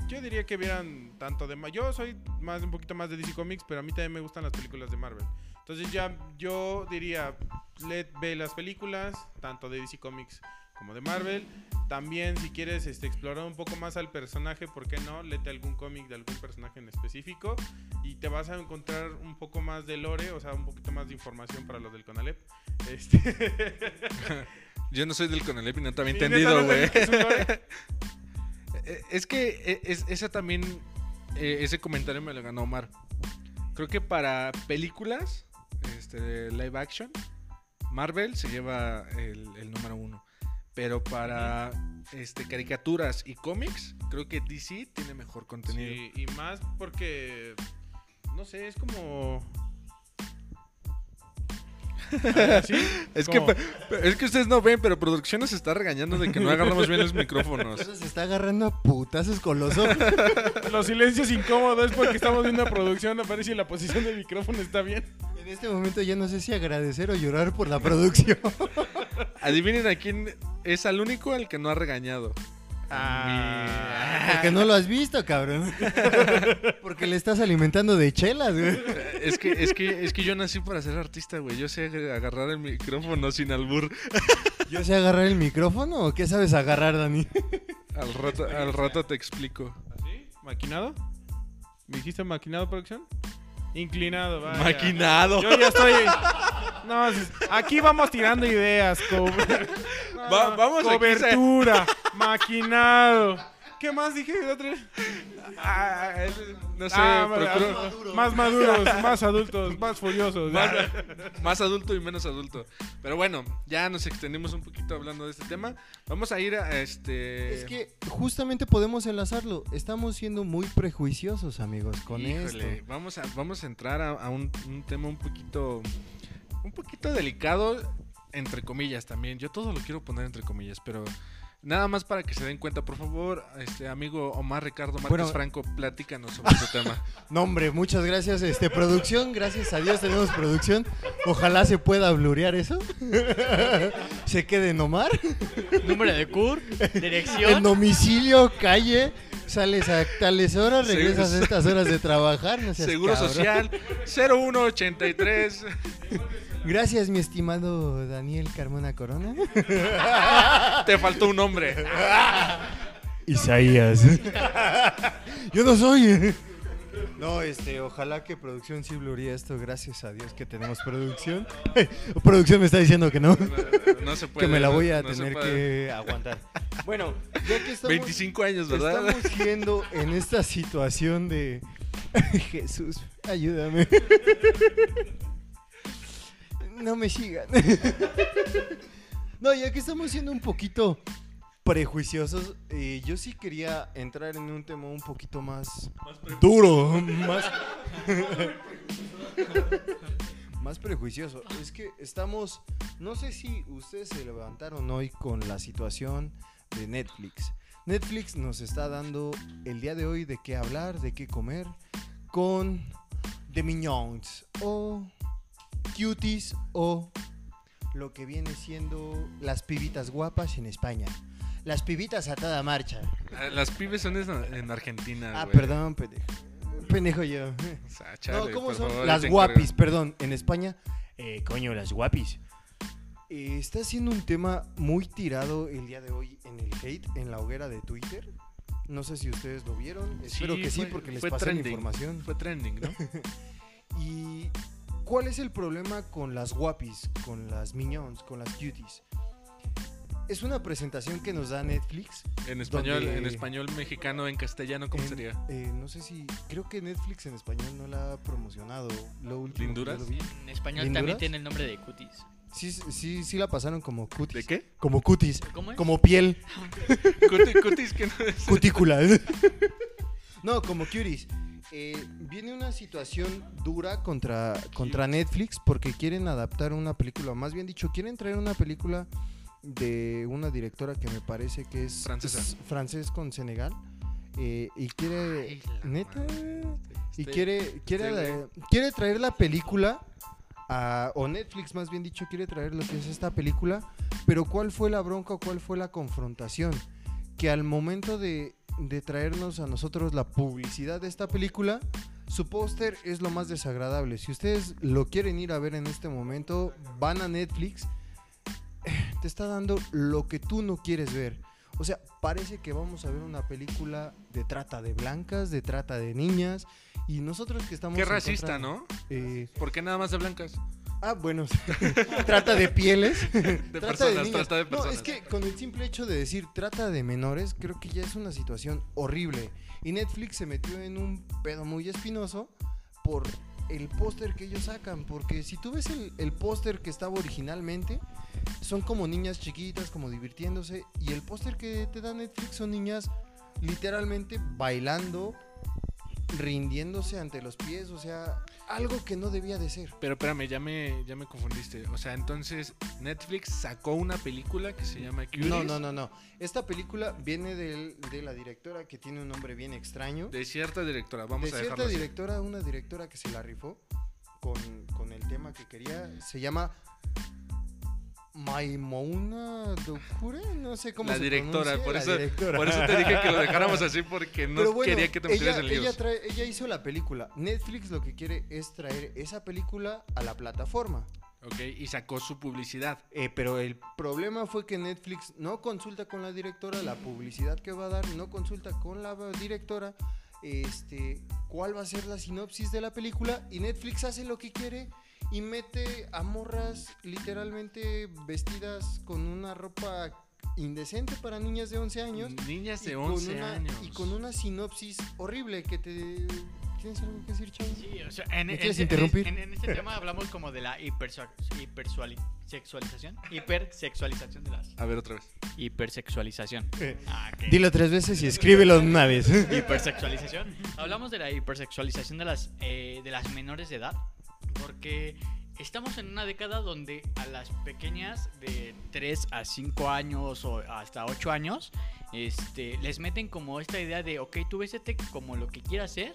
[SPEAKER 4] yo diría que vieran tanto de... Yo soy más un poquito más de DC Comics, pero a mí también me gustan las películas de Marvel. Entonces ya yo diría, let, ve las películas, tanto de DC Comics como de Marvel. También si quieres este, explorar un poco más al personaje, ¿por qué no? Lete algún cómic de algún personaje en específico y te vas a encontrar un poco más de lore, o sea, un poquito más de información para los del Conalep. Este...
[SPEAKER 3] Yo no soy del Conalep y no te había entendido,
[SPEAKER 4] ¿no
[SPEAKER 3] güey.
[SPEAKER 4] es?
[SPEAKER 3] Eh, Es que eh, es, esa también, eh, ese comentario me lo ganó Omar. Creo que para películas, este, live action, Marvel se lleva el, el número uno. Pero para este, caricaturas y cómics, creo que DC tiene mejor contenido.
[SPEAKER 4] Sí, y más porque, no sé, es como... ¿Sí?
[SPEAKER 3] Es, que, es que ustedes no ven, pero producción nos está regañando de que no agarramos bien los micrófonos.
[SPEAKER 2] Se está agarrando a putazos con los ojos.
[SPEAKER 4] Los silencios incómodos es porque estamos viendo producción, a ver si la posición del micrófono está bien.
[SPEAKER 2] En este momento ya no sé si agradecer o llorar por la producción.
[SPEAKER 3] Adivinen a quién es al único al que no ha regañado.
[SPEAKER 4] Ah.
[SPEAKER 2] Porque no lo has visto, cabrón. Porque le estás alimentando de chelas, güey.
[SPEAKER 3] Es que, es que, es que yo nací para ser artista, güey. Yo sé agarrar el micrófono sin albur.
[SPEAKER 2] ¿Yo sé agarrar el micrófono o qué sabes agarrar, Dani?
[SPEAKER 3] Al rato, al rato te explico.
[SPEAKER 4] ¿Así? ¿Maquinado? ¿Me dijiste maquinado, producción? Inclinado, vaya.
[SPEAKER 3] Maquinado.
[SPEAKER 4] Yo ya estoy... No, aquí vamos tirando ideas. co- No,
[SPEAKER 3] Va- vamos
[SPEAKER 4] Cobertura, maquinado. ¿Qué más dije? Vez?
[SPEAKER 3] Ah, el- no sé,
[SPEAKER 4] Ah,
[SPEAKER 3] procuro-
[SPEAKER 4] más maduros, más adultos, más furiosos.
[SPEAKER 3] más, más adulto y menos adulto. Pero bueno, ya nos extendimos un poquito hablando de este tema. Vamos a ir a este.
[SPEAKER 2] Es que justamente podemos enlazarlo. Estamos siendo muy prejuiciosos, amigos, con
[SPEAKER 3] Híjole,
[SPEAKER 2] esto.
[SPEAKER 3] Vamos a, vamos a entrar a, a un, un tema un poquito. Un poquito delicado, entre comillas también. Yo todo lo quiero poner entre comillas, pero. Nada más para que se den cuenta, por favor, este amigo Omar Ricardo Márquez
[SPEAKER 2] Bueno.
[SPEAKER 3] Franco, platícanos sobre este tema.
[SPEAKER 2] No, hombre, muchas gracias, este, producción. Gracias a Dios tenemos producción. Ojalá se pueda blurear eso. se quede en Omar.
[SPEAKER 1] Número de CUR,
[SPEAKER 2] En
[SPEAKER 1] dirección.
[SPEAKER 2] domicilio, calle. Sales a tales horas, regresas a estas horas de trabajar. No seas
[SPEAKER 3] Seguro
[SPEAKER 2] cabrón.
[SPEAKER 3] Social 0183.
[SPEAKER 2] Gracias, mi estimado Daniel Carmona Corona.
[SPEAKER 3] Te faltó un nombre.
[SPEAKER 2] Isaías. Yo no soy. No, este, ojalá que producción sí bluría esto. Gracias a Dios que tenemos producción. producción me está diciendo que no.
[SPEAKER 3] No se puede.
[SPEAKER 2] que me la voy a
[SPEAKER 3] no
[SPEAKER 2] tener que aguantar. Bueno, ya que estamos,
[SPEAKER 3] 25 años, ¿verdad?
[SPEAKER 2] estamos siendo en esta situación de Jesús, ayúdame. No me sigan. No, ya que estamos siendo un poquito prejuiciosos, eh, yo sí quería entrar en un tema un poquito más, duro, más más prejuicioso. Es que estamos, no sé si ustedes se levantaron hoy con la situación de Netflix. Netflix nos está dando el día de hoy de qué hablar, de qué comer, con The Minions o Cuties o lo que viene siendo las pibitas guapas en España. Las pibitas a toda marcha.
[SPEAKER 3] Ah, Las pibes son en, en Argentina.
[SPEAKER 2] Ah,
[SPEAKER 3] güey.
[SPEAKER 2] perdón, pendejo. Pendejo yo.
[SPEAKER 3] O sea, chale,
[SPEAKER 2] no, ¿cómo son?
[SPEAKER 3] favor,
[SPEAKER 2] las guapis, perdón. En España, eh, coño, las guapis. Eh, está siendo un tema muy tirado el día de hoy en el hate, en la hoguera de Twitter. No sé si ustedes lo vieron. Espero que sí, porque les pasé la
[SPEAKER 3] trending,
[SPEAKER 2] información.
[SPEAKER 3] Fue trending, ¿no?
[SPEAKER 2] ¿Y cuál es el problema con las guapis, con las minions, con las cuties? Es una presentación que nos da Netflix.
[SPEAKER 3] En español,
[SPEAKER 2] Donde-
[SPEAKER 3] en español mexicano, en castellano, ¿cómo
[SPEAKER 2] en-
[SPEAKER 3] sería?
[SPEAKER 2] eh, no sé si. Creo que Netflix en español no la ha promocionado. Lo último
[SPEAKER 3] ¿Linduras?
[SPEAKER 2] lo.
[SPEAKER 1] En español
[SPEAKER 2] ¿Linduras?
[SPEAKER 1] también tiene el nombre de cutis.
[SPEAKER 2] Sí, sí, sí la pasaron como cutis.
[SPEAKER 3] ¿De qué?
[SPEAKER 2] Como cutis.
[SPEAKER 1] ¿Cómo es?
[SPEAKER 2] Como piel.
[SPEAKER 3] Cuti- Cutis que no es.
[SPEAKER 2] Cutícula. no, como cuties. Eh, viene una situación dura contra, contra Netflix porque quieren adaptar una película, más bien dicho, quieren traer una película de una directora que me parece que es,
[SPEAKER 3] Francesa.
[SPEAKER 2] es francés con Senegal. eh, y quiere...
[SPEAKER 3] Ay,
[SPEAKER 2] neta. Y quiere, quiere, la- quiere traer la película, a- o Netflix más bien dicho, quiere traer lo que es esta película, pero ¿cuál fue la bronca o cuál fue la confrontación? Que al momento de, de traernos a nosotros la publicidad de esta película, su póster es lo más desagradable. Si ustedes lo quieren ir a ver en este momento, van a Netflix, te está dando lo que tú no quieres ver. O sea, parece que vamos a ver una película de trata de blancas, de trata de niñas, y nosotros que estamos...
[SPEAKER 3] Qué racista, ¿no?
[SPEAKER 2] Eh,
[SPEAKER 3] ¿Por qué nada más de blancas?
[SPEAKER 2] Ah, bueno, trata de pieles.
[SPEAKER 3] De
[SPEAKER 2] trata
[SPEAKER 3] personas,
[SPEAKER 2] niñas.
[SPEAKER 3] trata de
[SPEAKER 2] No,
[SPEAKER 3] personas.
[SPEAKER 2] es que con el simple hecho de decir trata de menores, creo que ya es una situación horrible. Y Netflix se metió en un pedo muy espinoso por el póster que ellos sacan, porque si tú ves el, el póster que estaba originalmente, son como niñas chiquitas, como divirtiéndose, y el póster que te da Netflix son niñas literalmente bailando, rindiéndose ante los pies, o sea, algo que no debía de ser.
[SPEAKER 3] Pero espérame, ya me, ya me confundiste. O sea, entonces Netflix sacó una película que se llama Curious.
[SPEAKER 2] No, no, no, no. Esta película viene del- de la directora que tiene un nombre bien extraño.
[SPEAKER 3] De cierta directora, vamos
[SPEAKER 2] de
[SPEAKER 3] a
[SPEAKER 2] cierta
[SPEAKER 3] dejarlo así.
[SPEAKER 2] directora, una directora que se la rifó con, con el tema que quería. Se llama Maimouna Dokure, no sé cómo
[SPEAKER 3] La
[SPEAKER 2] se
[SPEAKER 3] directora, por
[SPEAKER 2] la
[SPEAKER 3] eso,
[SPEAKER 2] directora.
[SPEAKER 3] por eso te dije que lo dejáramos así porque no
[SPEAKER 2] bueno,
[SPEAKER 3] quería que te metieras en líos.
[SPEAKER 2] ella, trae- ella hizo la película. Netflix lo que quiere es traer esa película a la plataforma.
[SPEAKER 3] Ok, y sacó su publicidad.
[SPEAKER 2] Eh, pero el problema fue que Netflix no consulta con la directora la publicidad que va a dar, no consulta con la directora este, cuál va a ser la sinopsis de la película y Netflix hace lo que quiere y mete a morras literalmente vestidas con una ropa indecente para niñas de 11 años.
[SPEAKER 3] Niñas de
[SPEAKER 2] con
[SPEAKER 3] 11
[SPEAKER 2] una-
[SPEAKER 3] años.
[SPEAKER 2] Y con una sinopsis horrible que te... ¿Tienes algo que decir, chavo?
[SPEAKER 1] Sí, o sea, en,
[SPEAKER 2] ¿Me
[SPEAKER 1] en-
[SPEAKER 2] quieres
[SPEAKER 1] en-
[SPEAKER 2] interrumpir?
[SPEAKER 1] en- en este tema hablamos como de la hipersua- hipersuali- sexualización, hipersexualización de las
[SPEAKER 3] A ver otra vez.
[SPEAKER 1] hipersexualización. Ah, ok.
[SPEAKER 2] Dilo tres veces y escríbelo una vez.
[SPEAKER 1] hipersexualización. Hablamos de la hipersexualización de las, eh, de las menores de edad, porque estamos en una década donde a las pequeñas de 3 a 5 años o hasta 8 años, este, les meten como esta idea de, ok, tú vésete como lo que quieras hacer,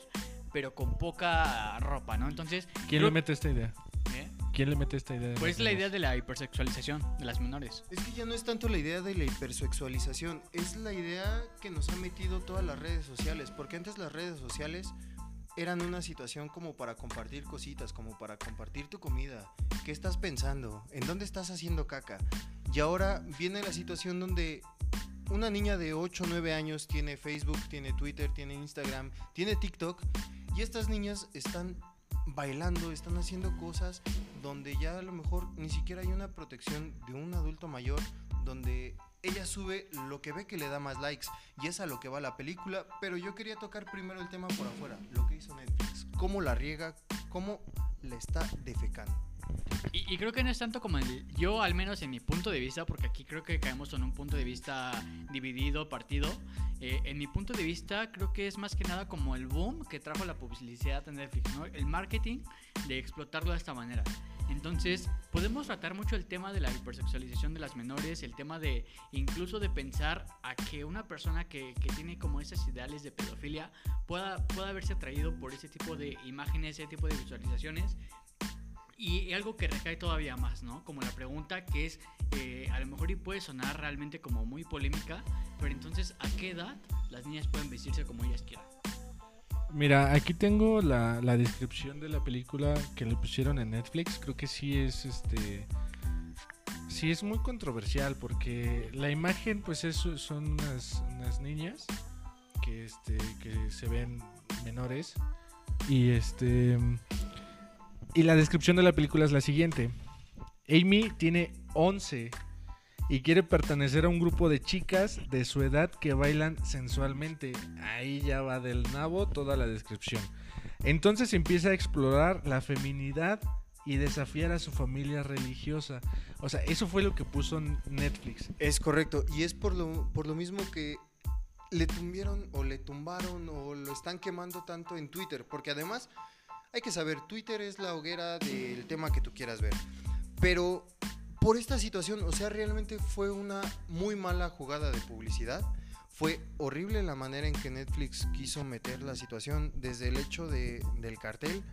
[SPEAKER 1] pero con poca ropa, ¿no? Entonces,
[SPEAKER 3] ¿Quién
[SPEAKER 1] creo-
[SPEAKER 3] le mete esta idea?
[SPEAKER 1] ¿eh?
[SPEAKER 3] ¿Quién le mete esta idea? de
[SPEAKER 1] Pues
[SPEAKER 3] las
[SPEAKER 1] la idea de la hipersexualización de las menores.
[SPEAKER 2] Es que ya no es tanto la idea de la hipersexualización, es la idea que nos han metido todas las redes sociales, porque antes las redes sociales eran una situación como para compartir cositas, como para compartir tu comida, qué estás pensando, en dónde estás haciendo caca. Y ahora viene la situación donde una niña de 8 o 9 años tiene Facebook, tiene Twitter, tiene Instagram, tiene TikTok, y estas niñas están bailando, están haciendo cosas donde ya a lo mejor ni siquiera hay una protección de un adulto mayor, donde ella sube lo que ve que le da más likes y es a lo que va la película, pero yo quería tocar primero el tema por afuera, lo que hizo Netflix, cómo la riega, cómo le está defecando.
[SPEAKER 1] Y, creo que no es tanto como yo, al menos en mi punto de vista, porque aquí creo que caemos en un punto de vista dividido, partido. eh, en mi punto de vista, creo que es más que nada como el boom que trajo la publicidad en Netflix. El marketing de explotarlo de esta manera. Entonces, podemos tratar mucho el tema de la hipersexualización de las menores, el tema de incluso de pensar a que una persona que, que tiene como esas ideales de pedofilia pueda, pueda verse atraído por ese tipo de imágenes, ese tipo de visualizaciones y algo que recae todavía más, ¿no? Como la pregunta que es, eh, a lo mejor y puede sonar realmente como muy polémica, pero entonces, ¿a qué edad las niñas pueden vestirse como ellas quieran?
[SPEAKER 3] Mira, aquí tengo la, la descripción de la película que le pusieron en Netflix. Creo que sí es este. Sí es muy controversial porque la imagen, pues, es, son unas, unas niñas que, este, que se ven menores. Y este. Y la descripción de la película es la siguiente: Amy tiene 11 y quiere pertenecer a un grupo de chicas de su edad que bailan sensualmente. Ahí ya va del nabo toda la descripción. Entonces empieza a explorar la feminidad y desafiar a su familia religiosa. O sea, eso fue lo que puso Netflix.
[SPEAKER 2] Es correcto, y es por lo, por lo mismo que le tumbieron o le tumbaron o lo están quemando tanto en Twitter, porque además hay que saber, Twitter es la hoguera del tema que tú quieras ver, pero por esta situación, o sea, realmente fue una muy mala jugada de publicidad. Fue horrible la manera en que Netflix quiso meter la situación desde el hecho de, del cartel,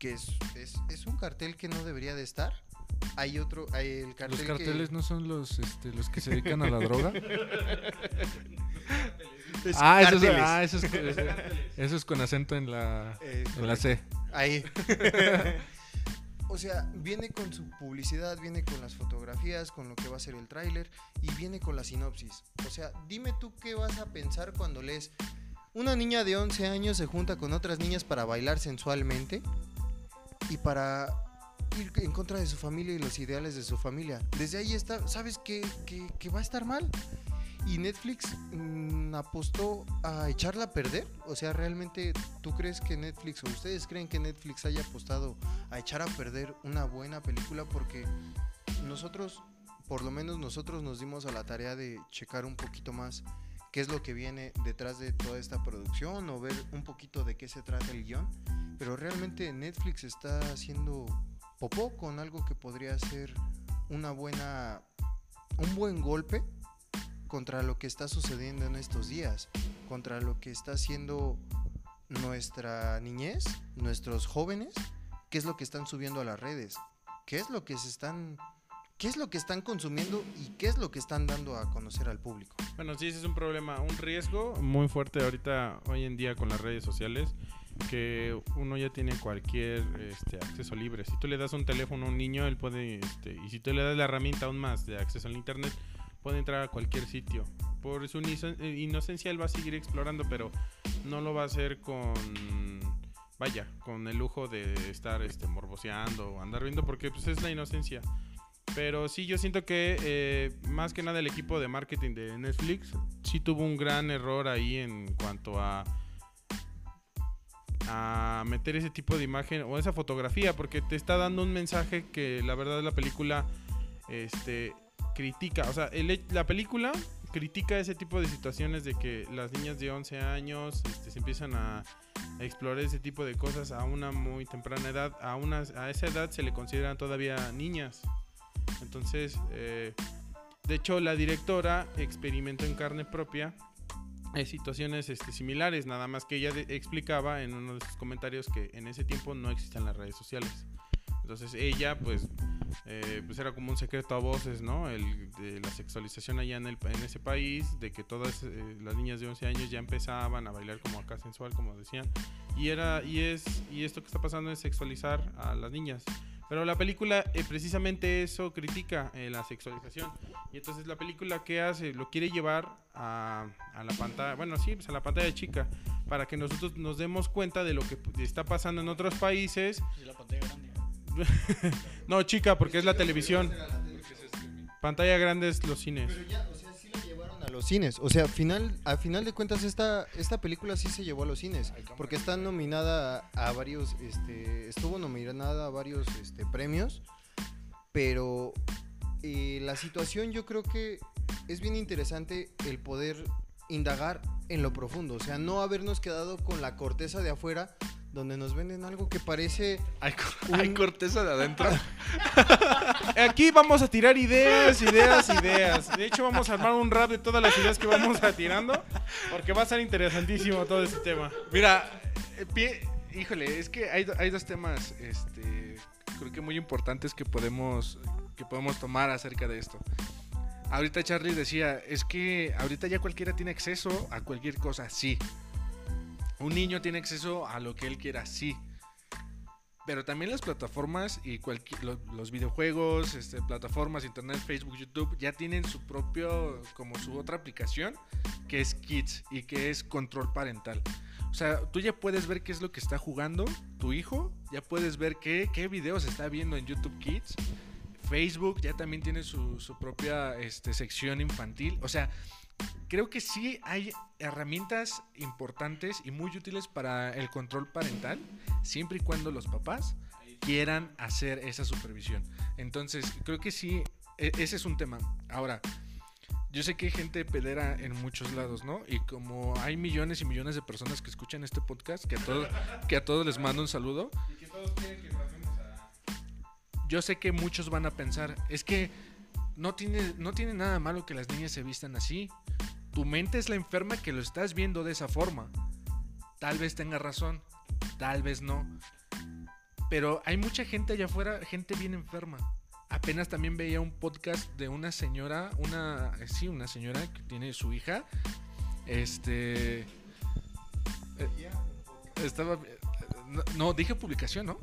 [SPEAKER 2] que es, es, es un cartel que no debería de estar. Hay otro, hay el cartel
[SPEAKER 3] Los
[SPEAKER 2] que-
[SPEAKER 3] carteles no son los, este, los que se dedican a la droga.
[SPEAKER 2] Es
[SPEAKER 3] ah, eso es, ah, eso, es, eso- eso es con acento en la,
[SPEAKER 2] Eh,
[SPEAKER 3] en la C.
[SPEAKER 2] Ahí. o sea, viene con su publicidad, viene con las fotografías, con lo que va a ser el tráiler y viene con la sinopsis. O sea, dime tú qué vas a pensar cuando lees una niña de 11 años se junta con otras niñas para bailar sensualmente y para ir en contra de su familia y los ideales de su familia. Desde ahí está, sabes que, que- que va a estar mal. ¿Y Netflix mm, apostó a echarla a perder? O sea, ¿realmente tú crees que Netflix o ustedes creen que Netflix haya apostado a echar a perder una buena película? Porque nosotros, por lo menos nosotros nos dimos a la tarea de checar un poquito más qué es lo que viene detrás de toda esta producción o ver un poquito de qué se trata el guion. Pero realmente Netflix está haciendo popó con algo que podría ser una buena un buen golpe contra lo que está sucediendo en estos días, contra lo que está haciendo nuestra niñez, nuestros jóvenes, qué es lo que están subiendo a las redes, qué es lo que se están qué es lo que están consumiendo y qué es lo que están dando a conocer al público.
[SPEAKER 4] Bueno, sí, ese es un problema, un riesgo muy fuerte ahorita, hoy en día con las redes sociales, que uno ya tiene cualquier este, acceso libre. Si tú le das un teléfono a un niño, él puede, este, y si tú le das la herramienta aún más de acceso al Internet, puede entrar a cualquier sitio. Por su eh, inocencia él va a seguir explorando, pero no lo va a hacer con, vaya, con el lujo de estar este, morboseando o andar viendo, porque pues es la inocencia. Pero sí, yo siento que eh, más que nada el equipo de marketing de Netflix sí tuvo un gran error ahí en cuanto a a meter ese tipo de imagen o esa fotografía porque te está dando un mensaje que la verdad la película este critica, o sea, el la película critica ese tipo de situaciones de que las niñas de 11 años este, se empiezan a, explorar ese tipo de cosas a una muy temprana edad, a, una, a esa edad se le consideran todavía niñas. Entonces, eh, de hecho, la directora experimentó en carne propia eh, situaciones este, similares, nada más que ella explicaba en uno de sus comentarios que en ese tiempo no existían las redes sociales. Entonces ella, pues, eh, pues era como un secreto a voces, ¿no? El, de la sexualización allá en, el, en ese país, de que todas eh, las niñas de 11 años ya empezaban a bailar como acá sensual, como decían. Y, era, y, es, y esto que está pasando es sexualizar a las niñas. Pero la película eh, precisamente eso critica, eh, la sexualización. Y entonces la película que hace, lo quiere llevar a, a la pantalla, bueno, sí, pues a la pantalla chica, para que nosotros nos demos cuenta de lo que está pasando en otros países.
[SPEAKER 1] Es la pantalla grande.
[SPEAKER 4] No, chica, porque es la televisión. Pantalla grande es los cines.
[SPEAKER 2] Pero ya, o sea, sí la llevaron a los cines. O sea, final, a final de cuentas esta, esta película sí se llevó a los cines. Porque está nominada a, a varios, este, estuvo nominada a varios este, premios. Pero eh, la situación yo creo que es bien interesante el poder indagar en lo profundo. O sea, no habernos quedado con la corteza de afuera donde nos venden algo que parece
[SPEAKER 3] Hay,
[SPEAKER 2] Un-
[SPEAKER 3] hay corteza de adentro.
[SPEAKER 4] Aquí vamos a tirar ideas, ideas, ideas. De hecho, vamos a armar un rap de todas las ideas que vamos a tirando, porque va a ser interesantísimo todo este tema.
[SPEAKER 3] Mira, eh, pie- híjole, es que hay, hay dos temas, este, creo que muy importantes que podemos, que podemos tomar acerca de esto. Ahorita Charlie decía, es que ahorita ya cualquiera tiene acceso a cualquier cosa, sí. Un niño tiene acceso a lo que él quiera, sí. Pero también las plataformas y los videojuegos, este, plataformas, internet, Facebook, YouTube, ya tienen su propio, como su otra aplicación, que es Kids y que es control parental. O sea, tú ya puedes ver qué es lo que está jugando tu hijo, ya puedes ver qué, videos está viendo en YouTube Kids. Facebook ya también tiene su, su propia este, sección infantil. O sea, creo que sí hay herramientas importantes y muy útiles para el control parental, siempre y cuando los papás quieran hacer esa supervisión. Entonces, creo que sí, e- ese es un tema. Ahora, yo sé que hay gente pedera en muchos lados, ¿no? Y como hay millones y millones de personas que escuchan este podcast, que a todos, que a todos les mando un saludo, yo sé que muchos van a pensar, es que no tiene, no tiene nada malo que las niñas se vistan así. Tu mente es la enferma que lo estás viendo de esa forma. Tal vez tenga razón, tal vez no. Pero hay mucha gente allá afuera, gente bien enferma. Apenas también veía un podcast de una señora, una, eh, sí, una señora que tiene su hija. Este. eh, estaba. eh, No, no, dije publicación, ¿no?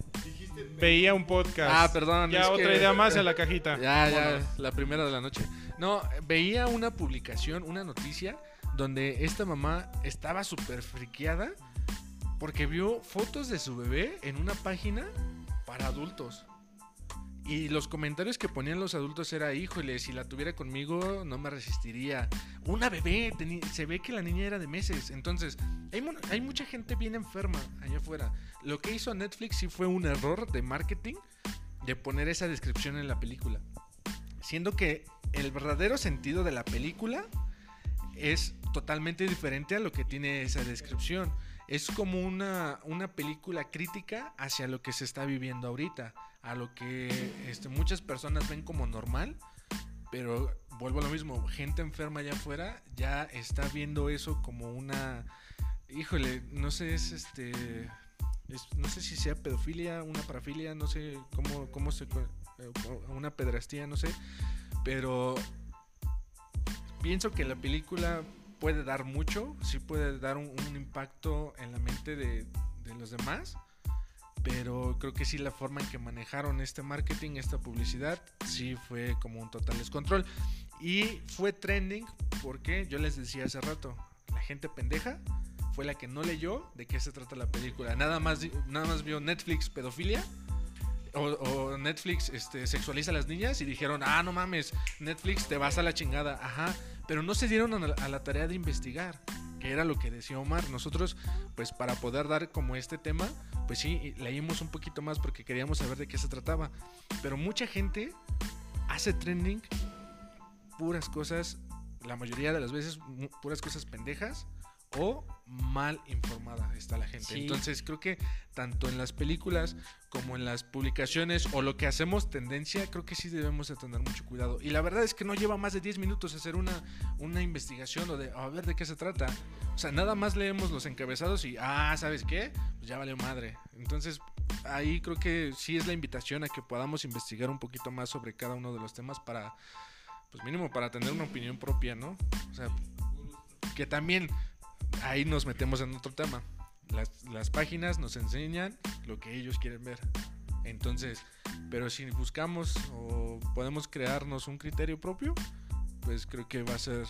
[SPEAKER 4] Veía un podcast.
[SPEAKER 3] Ah, perdón.
[SPEAKER 4] Ya otra
[SPEAKER 3] que-
[SPEAKER 4] idea más en la cajita.
[SPEAKER 3] Ya, ya, la primera de la noche. No, veía una publicación, una noticia, donde esta mamá estaba súper friqueada porque vio fotos de su bebé en una página para adultos. Y los comentarios que ponían los adultos era, híjole, si la tuviera conmigo no me resistiría. Una bebé, se ve que la niña era de meses. Entonces, hay, hay mucha gente bien enferma allá afuera. Lo que hizo Netflix sí fue un error de marketing de poner esa descripción en la película. Siendo que el verdadero sentido de la película es totalmente diferente a lo que tiene esa descripción. Es como una, una película crítica hacia lo que se está viviendo ahorita, a lo que este, muchas personas ven como normal, pero vuelvo a lo mismo, gente enferma allá afuera ya está viendo eso como una, híjole, no sé, es este, es- no sé si sea pedofilia, una parafilia, no sé cómo, cómo se, eh, una pedrastía, no sé, pero pienso que la película puede dar mucho, sí puede dar un, un impacto en la mente de, de los demás, pero creo que sí la forma en que manejaron este marketing, esta publicidad, sí fue como un total descontrol. Y fue trending porque yo les decía hace rato, la gente pendeja fue la que no leyó de qué se trata la película. Nada más, nada más vio Netflix pedofilia. O, o Netflix este, sexualiza a las niñas y dijeron, ah, no mames, Netflix te vas a la chingada. Ajá, pero no se dieron a la, tarea de investigar, que era lo que decía Omar. Nosotros, pues para poder dar como este tema, pues sí, leímos un poquito más porque queríamos saber de qué se trataba. Pero mucha gente hace trending puras cosas, la mayoría de las veces puras cosas pendejas o mal informada está la gente.
[SPEAKER 1] Sí.
[SPEAKER 3] Entonces creo que tanto en las películas como en las publicaciones o lo que hacemos tendencia, creo que sí debemos de tener mucho cuidado. Y la verdad es que no lleva más de 10 minutos hacer una, una investigación o de a ver de qué se trata. O sea, nada más leemos los encabezados y, ah, ¿sabes qué? Pues ya valió madre. Entonces, ahí creo que sí es la invitación a que podamos investigar un poquito más sobre cada uno de los temas para, pues mínimo, para tener una opinión propia, ¿no? O sea, que también ahí nos metemos en otro tema. Las, las páginas nos enseñan lo que ellos quieren ver. Entonces, pero si buscamos o podemos crearnos un criterio propio, pues creo que va a ser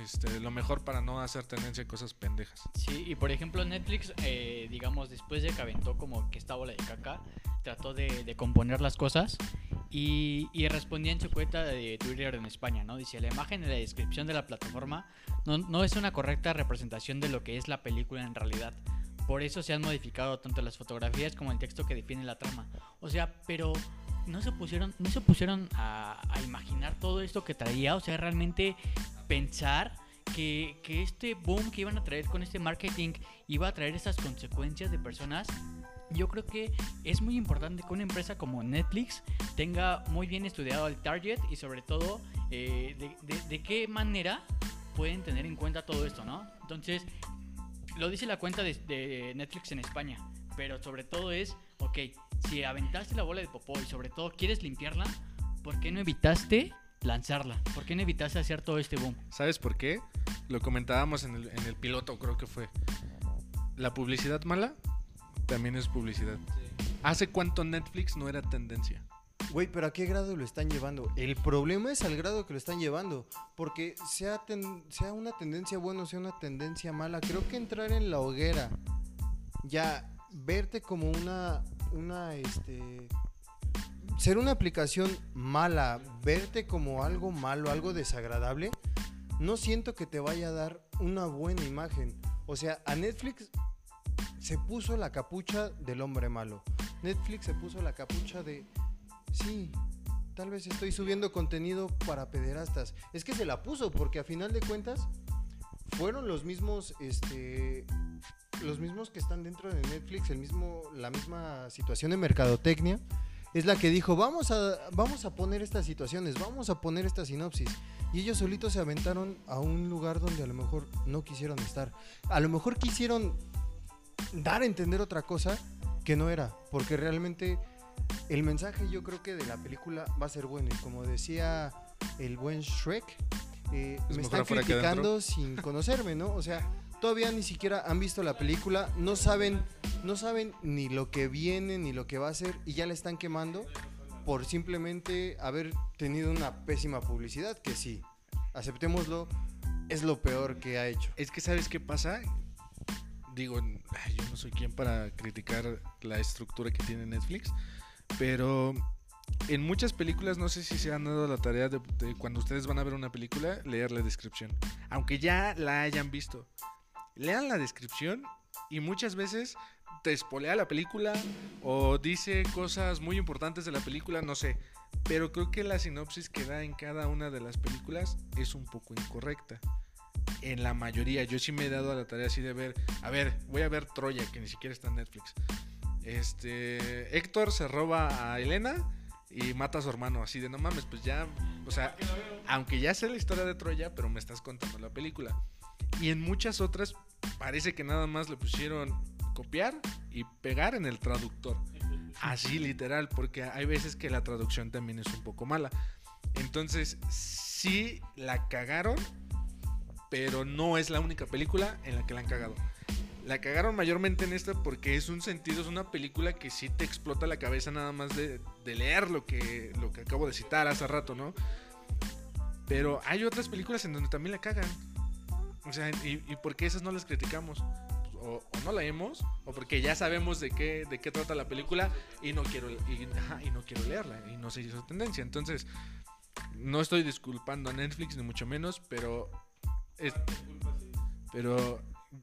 [SPEAKER 3] este, lo mejor para no hacer tendencia a cosas pendejas.
[SPEAKER 1] Sí, y por ejemplo Netflix, eh, digamos, después de que aventó como que esta bola de caca, trató de, de componer las cosas y, y respondía en su cuenta de Twitter en España, ¿no? Dice, la imagen en la descripción de la plataforma no, no es una correcta representación de lo que es la película en realidad. Por eso se han modificado tanto las fotografías como el texto que define la trama. O sea, pero no se pusieron, no se pusieron a, a imaginar todo esto que traía. O sea, realmente pensar que, que este boom que iban a traer con este marketing iba a traer estas consecuencias de personas. Yo creo que es muy importante que una empresa como Netflix tenga muy bien estudiado el target y sobre todo eh, de, de- de qué manera pueden tener en cuenta todo esto, ¿no? Entonces, lo dice la cuenta de, de Netflix en España, pero sobre todo es, ok, si aventaste la bola de popó y sobre todo quieres limpiarla, ¿por qué no evitaste lanzarla? ¿Por qué no evitaste hacer todo este boom?
[SPEAKER 3] ¿Sabes por qué? Lo comentábamos en el, en el piloto, creo que fue. La publicidad mala también es publicidad. ¿Hace cuánto Netflix no era tendencia?
[SPEAKER 2] Güey, pero ¿a qué grado lo están llevando? El problema es al grado que lo están llevando. Porque sea, ten- sea una tendencia buena o sea una tendencia mala, creo que entrar en la hoguera, ya verte como una, una, este, ser una aplicación mala, verte como algo malo, algo desagradable, no siento que te vaya a dar una buena imagen. O sea, a Netflix se puso la capucha del hombre malo. Netflix se puso la capucha de Sí, tal vez estoy subiendo contenido para pederastas. Es que se la puso porque a final de cuentas fueron los mismos, este, los mismos que están dentro de Netflix, el mismo, la misma situación de mercadotecnia. Es la que dijo, vamos a, vamos a poner estas situaciones, vamos a poner esta sinopsis. Y ellos solitos se aventaron a un lugar donde a lo mejor no quisieron estar. A lo mejor quisieron dar a entender otra cosa que no era. Porque realmente el mensaje yo creo que de la película va a ser bueno. Y como decía el buen Shrek, eh,
[SPEAKER 3] Es
[SPEAKER 2] me están criticando sin conocerme, ¿no? O sea, todavía ni siquiera han visto la película, no saben, no saben ni lo que viene, ni lo que va a ser, y ya la están quemando por simplemente haber tenido una pésima publicidad, que sí, aceptémoslo, es lo peor que ha hecho.
[SPEAKER 3] Es que ¿sabes qué pasa? Digo, yo no soy quien para criticar la estructura que tiene Netflix, pero en muchas películas, no sé si se han dado la tarea de cuando ustedes van a ver una película, leer la descripción. Aunque ya la hayan visto. Lean la descripción y muchas veces te espolea la película o dice cosas muy importantes de la película, no sé. Pero creo que la sinopsis que da en cada una de las películas es un poco incorrecta. En la mayoría, yo sí me he dado a la tarea así de ver, a ver, voy a ver Troya, que ni siquiera está en Netflix. Este, Héctor se roba a Elena y mata a su hermano, así de no mames, pues ya, o sea, aunque ya sé la historia de Troya, pero me estás contando la película. Y en muchas otras parece que nada más le pusieron copiar y pegar en el traductor. Así literal, porque hay veces que la traducción también es un poco mala. Entonces, sí la cagaron, pero no es la única película en la que la han cagado. La cagaron mayormente en esta porque es un sentido, es una película que sí te explota la cabeza nada más de, leer lo que, lo que acabo de citar hace rato, ¿no? Pero hay otras películas en donde también la cagan. O sea, ¿y, y por qué esas no las criticamos? O, o no la hemos, o porque ya sabemos de qué, de qué trata la película y no quiero y, ajá, y no quiero leerla y no se hizo tendencia. Entonces, no estoy disculpando a Netflix ni mucho menos, pero es- pero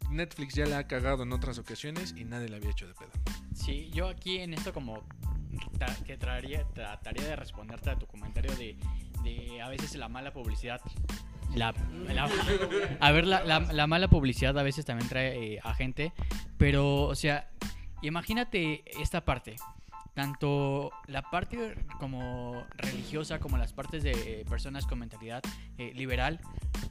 [SPEAKER 3] Netflix ya la ha cagado en otras ocasiones y nadie la había hecho de pedo.
[SPEAKER 1] Sí, yo aquí en esto como que traería, trataría de responderte a tu comentario de, de a veces la mala publicidad. La, a ver, la, la- la mala publicidad a veces también trae eh, a gente, pero, o sea, imagínate esta parte. Tanto la parte como religiosa como las partes de eh, personas con mentalidad eh, liberal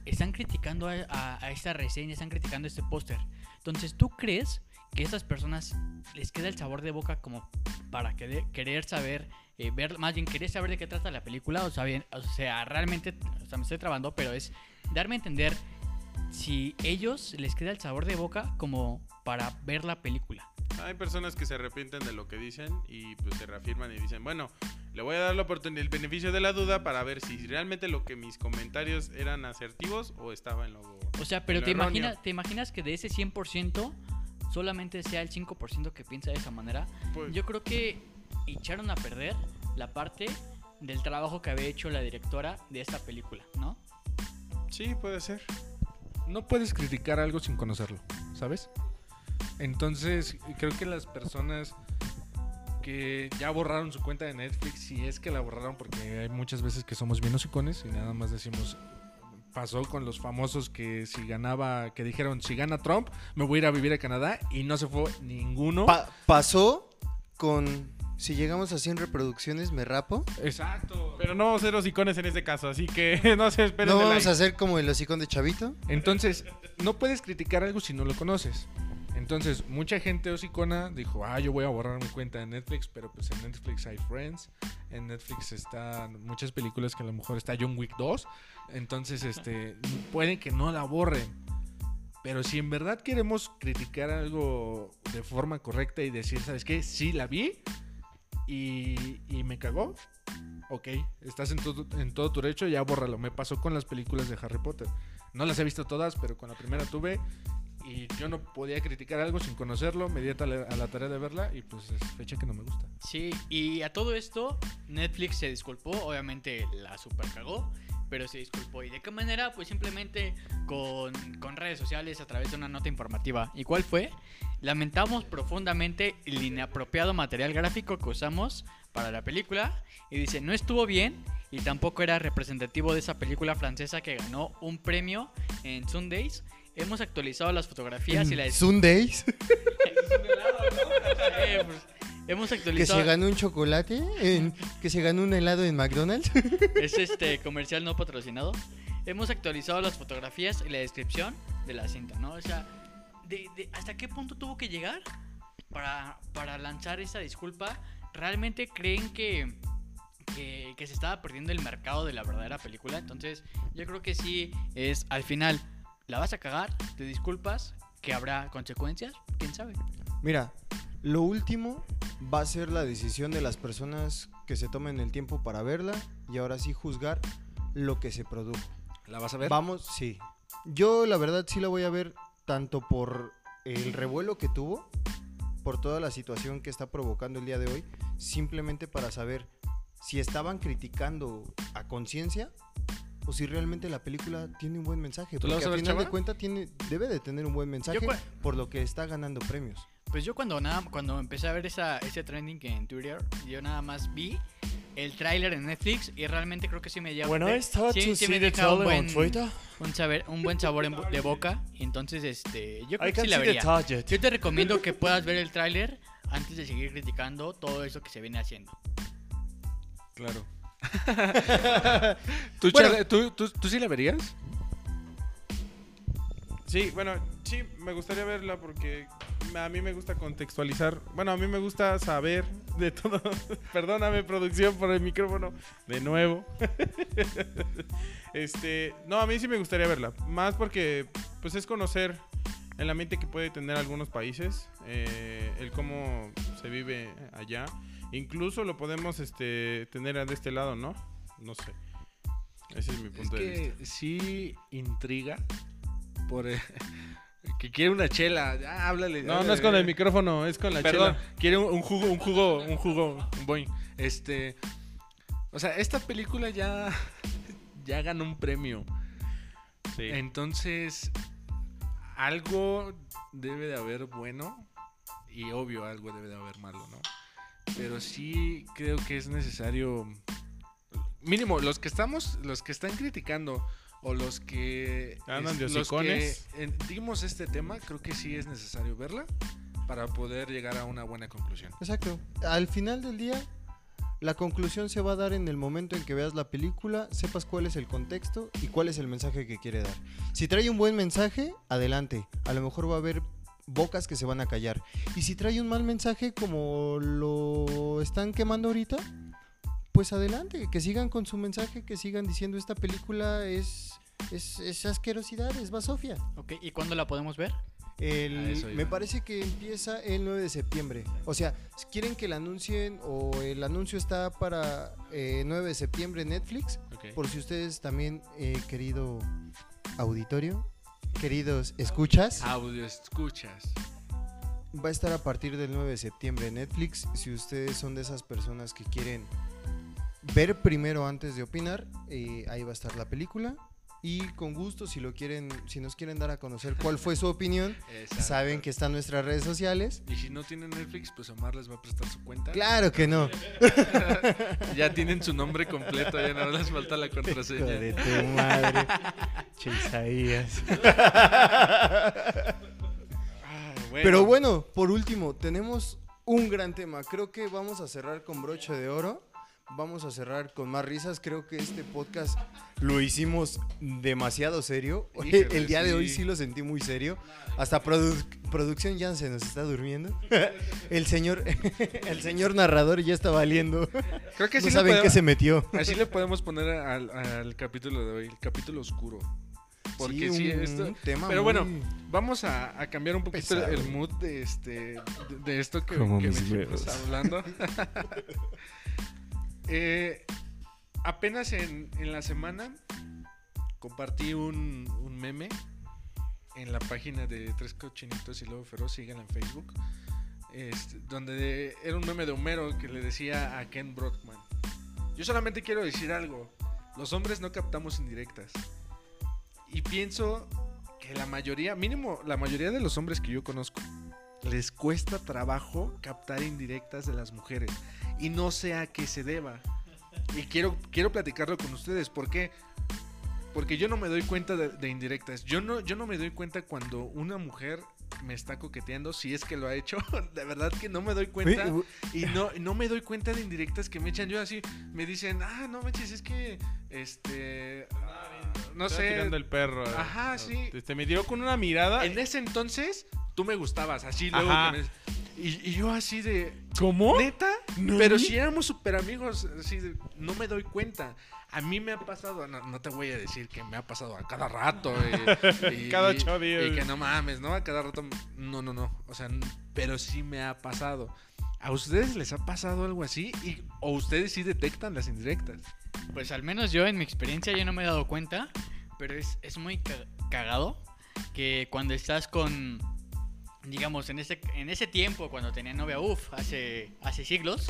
[SPEAKER 1] están criticando a esta reseña, están criticando este póster. Entonces, ¿tú crees que a estas personas les queda el sabor de boca como para que- querer saber, eh, ver, más bien querer saber de qué trata la película? O sea, bien, o sea, realmente, o sea, me estoy trabando, pero es darme a entender si ellos les queda el sabor de boca como para ver la película.
[SPEAKER 4] Hay personas que se arrepienten de lo que dicen y pues se reafirman y dicen, bueno, le voy a dar la oportunidad, el beneficio de la duda para ver si realmente lo que mis comentarios eran asertivos o estaba en lo...
[SPEAKER 1] O sea, pero te,
[SPEAKER 4] erróneo.
[SPEAKER 1] imaginas, te imaginas que de ese 100% solamente sea el 5% que piensa de esa manera.
[SPEAKER 4] Pues,
[SPEAKER 1] Yo creo que echaron a perder la parte del trabajo que había hecho la directora de esta película, ¿no?
[SPEAKER 4] sí, puede ser.
[SPEAKER 3] No puedes criticar algo sin conocerlo, ¿sabes? Entonces, creo que las personas que ya borraron su cuenta de Netflix, si es que la borraron, porque hay muchas veces que somos bien hocicones y nada más decimos, pasó con los famosos que si ganaba, que dijeron, si gana Trump, me voy a ir a vivir a Canadá y no se fue ninguno.
[SPEAKER 2] Pa- pasó con. Si llegamos a 100 reproducciones, me rapo.
[SPEAKER 3] Exacto.
[SPEAKER 4] Pero no vamos a ser hocicones en este caso, así que no se esperen
[SPEAKER 2] No vamos
[SPEAKER 4] like.
[SPEAKER 2] a hacer como el hocicón de Chavito.
[SPEAKER 3] Entonces, no puedes criticar algo si no lo conoces. Entonces, mucha gente hocicona dijo, ah, yo voy a borrar mi cuenta de Netflix, pero pues en Netflix hay Friends, en Netflix están muchas películas que a lo mejor está John Wick 2, entonces, este, pueden que no la borren. Pero si en verdad queremos criticar algo de forma correcta y decir, ¿sabes qué? Sí, la vi y, y me cagó. Ok, estás en todo, en todo tu derecho, ya bórralo. Me pasó con las películas de Harry Potter. No las he visto todas, pero con la primera tuve y yo no podía criticar algo sin conocerlo. Me di a la tarea de verla y pues es fecha que no me gusta.
[SPEAKER 1] Sí, y a todo esto, Netflix se disculpó, obviamente la super cagó, pero se disculpó. ¿Y de qué manera? Pues simplemente con, con redes sociales a través de una nota informativa. ¿Y cuál fue? Lamentamos profundamente el inapropiado material gráfico que usamos para la película. Y dice, no estuvo bien y tampoco era representativo de esa película francesa que ganó un premio en Sundays. Hemos actualizado las fotografías y la...
[SPEAKER 2] Sundays,
[SPEAKER 1] Hemos
[SPEAKER 2] que
[SPEAKER 1] actualizado...
[SPEAKER 2] se ganó un chocolate, en- que se ganó un helado en McDonald's.
[SPEAKER 1] Es este comercial no patrocinado. Hemos actualizado las fotografías y la descripción de la cinta, ¿no? O sea, de- de- ¿hasta qué punto tuvo que llegar para, para lanzar esa disculpa? ¿Realmente creen que, que, que se estaba perdiendo el mercado de la verdadera película? Entonces, yo creo que sí es al final, la vas a cagar, te disculpas, que habrá consecuencias, quién sabe.
[SPEAKER 2] Mira, lo último va a ser la decisión de las personas que se tomen el tiempo para verla y ahora sí juzgar lo que se produjo.
[SPEAKER 3] ¿La vas a ver?
[SPEAKER 2] Vamos, sí. Yo la verdad sí la voy a ver tanto por el revuelo que tuvo, por toda la situación que está provocando el día de hoy, simplemente para saber si estaban criticando a conciencia o si realmente la película tiene un buen mensaje.
[SPEAKER 3] ¿Tú la
[SPEAKER 2] Porque
[SPEAKER 3] a ver,
[SPEAKER 2] final de
[SPEAKER 3] Chava?
[SPEAKER 2] cuentas tiene, debe de tener un buen mensaje por lo que está ganando premios.
[SPEAKER 1] Pues yo cuando nada, cuando empecé a ver esa, ese trending en Twitter, yo nada más vi el tráiler en Netflix y realmente creo que sí me lleva sí, sí me deja un buen, un, saber, un buen sabor en de boca entonces este yo creo que sí la vería. Yo te recomiendo que puedas ver el tráiler antes de seguir criticando todo eso que se viene haciendo.
[SPEAKER 3] Claro. ¿Tú,
[SPEAKER 2] Bueno.
[SPEAKER 3] Charlie, ¿tú, tú, tú sí la verías?
[SPEAKER 4] Sí, bueno, sí, me gustaría verla porque a mí me gusta contextualizar. Bueno, a mí me gusta saber de todo. Perdóname, producción, por el micrófono. De nuevo. este, no, a mí sí me gustaría verla. Más porque, pues, es conocer el ambiente que puede tener algunos países, eh, el cómo se vive allá. Incluso lo podemos, este, tener de este lado, ¿no? No sé. Ese es mi
[SPEAKER 3] Es
[SPEAKER 4] punto de vista.
[SPEAKER 3] que sí intriga por eh, que quiere una chela. Ah, háblale.
[SPEAKER 4] No, no es con el micrófono, es con la
[SPEAKER 3] Perdón,
[SPEAKER 4] chela.
[SPEAKER 3] quiere un, un jugo, un jugo, un jugo, un boing. Este, o sea, esta película ya ya ganó un premio.
[SPEAKER 4] Sí.
[SPEAKER 3] Entonces, algo debe de haber bueno y obvio algo debe de haber malo, ¿no? Pero sí creo que es necesario mínimo los que estamos los que están criticando o los que
[SPEAKER 4] Andan de
[SPEAKER 3] los que dimos este tema, creo que sí es necesario verla para poder llegar a una buena conclusión.
[SPEAKER 2] Exacto. Al final del día, la conclusión se va a dar en el momento en que veas la película, sepas cuál es el contexto y cuál es el mensaje que quiere dar. Si trae un buen mensaje, adelante. A lo mejor va a haber bocas que se van a callar. Y si trae un mal mensaje como lo están quemando ahorita, pues adelante, que sigan con su mensaje, que sigan diciendo esta película es, es, es asquerosidad, es basofia.
[SPEAKER 1] Ok, ¿y cuándo la podemos ver?
[SPEAKER 2] El-
[SPEAKER 3] eso
[SPEAKER 2] me parece que empieza el 9 de septiembre. O sea, si quieren que la anuncien o el anuncio está para eh, 9 de septiembre en Netflix.
[SPEAKER 3] Ok.
[SPEAKER 2] Por si ustedes también, eh, querido auditorio, queridos escuchas,
[SPEAKER 3] Audio escuchas.
[SPEAKER 2] va a estar a partir del 9 de septiembre en Netflix. Si ustedes son de esas personas que quieren ver primero antes de opinar, eh, ahí va a estar la película. Y con gusto, si lo quieren, si nos quieren dar a conocer cuál fue su opinión,
[SPEAKER 3] Exacto.
[SPEAKER 2] saben que están nuestras redes sociales.
[SPEAKER 3] Y si no tienen Netflix, pues Omar les va a prestar su cuenta.
[SPEAKER 2] Claro que no.
[SPEAKER 3] Ya tienen su nombre completo, ya no les falta la contraseña.
[SPEAKER 2] De tu madre. Che, Isaías.
[SPEAKER 3] Ah,
[SPEAKER 2] Pero bueno, por último, tenemos un gran tema. Creo que vamos a cerrar con broche de oro. Vamos a cerrar con más risas. Creo que este podcast lo hicimos demasiado serio.
[SPEAKER 3] Híjole,
[SPEAKER 2] El día de hoy
[SPEAKER 3] sí.
[SPEAKER 2] sí lo sentí muy serio. Hasta produ- producción ya se nos está durmiendo. El señor, el señor narrador ya está valiendo.
[SPEAKER 3] Creo que
[SPEAKER 2] No
[SPEAKER 3] sí le
[SPEAKER 2] saben qué
[SPEAKER 3] podemos-
[SPEAKER 2] se metió.
[SPEAKER 3] Así le podemos poner al, al capítulo de hoy, el capítulo oscuro. Porque sí,
[SPEAKER 2] un
[SPEAKER 3] esto...
[SPEAKER 2] tema
[SPEAKER 3] Pero
[SPEAKER 2] muy-
[SPEAKER 3] bueno, vamos a, a cambiar un poquito
[SPEAKER 2] Pesado.
[SPEAKER 3] el mood de este de, de esto que, que venimos
[SPEAKER 4] huevos.
[SPEAKER 3] hablando. Eh, apenas en, en la semana compartí un, un meme en la página de Tres Cochinitos y Lobo Feroz, síganla en Facebook, donde era un meme de Homero que le decía a Ken Brockman, yo solamente quiero decir algo, los hombres no captamos indirectas. Y pienso que la mayoría, mínimo la mayoría de los hombres que yo conozco, les cuesta trabajo captar indirectas de las mujeres. Y no sé a qué se deba. Y quiero, quiero platicarlo con ustedes. ¿Por qué? Porque yo no me doy cuenta de, de indirectas. Yo no, yo no me doy cuenta cuando una mujer me está coqueteando, si es que lo ha hecho. De verdad que no me doy cuenta. Y no, no me doy cuenta de indirectas que me echan. Yo así, me dicen, ah, no manches, es que, este, no
[SPEAKER 4] Estaba
[SPEAKER 3] sé.
[SPEAKER 4] tirando el perro. eh.
[SPEAKER 3] Ajá, sí.
[SPEAKER 4] Este, me dio con una mirada.
[SPEAKER 3] En ese entonces, tú me gustabas, así luego.
[SPEAKER 4] Ajá.
[SPEAKER 3] que me- y, y yo así de,
[SPEAKER 4] ¿Cómo?
[SPEAKER 3] ¿neta? Pero si éramos súper amigos, así de, no me doy cuenta. A mí me ha pasado, no, no te voy a decir que me ha pasado a cada rato. y- y-
[SPEAKER 4] Cada ocho días.
[SPEAKER 3] Y que no mames, ¿no? A cada rato. No, no, no. O sea, pero sí me ha pasado. ¿A ustedes les ha pasado algo así? Y, ¿O ustedes sí detectan las indirectas?
[SPEAKER 1] Pues al menos yo en mi experiencia yo no me he dado cuenta, pero es, es muy ca- cagado que cuando estás con, digamos, en ese, en ese tiempo, cuando tenía novia, uff, hace, hace siglos,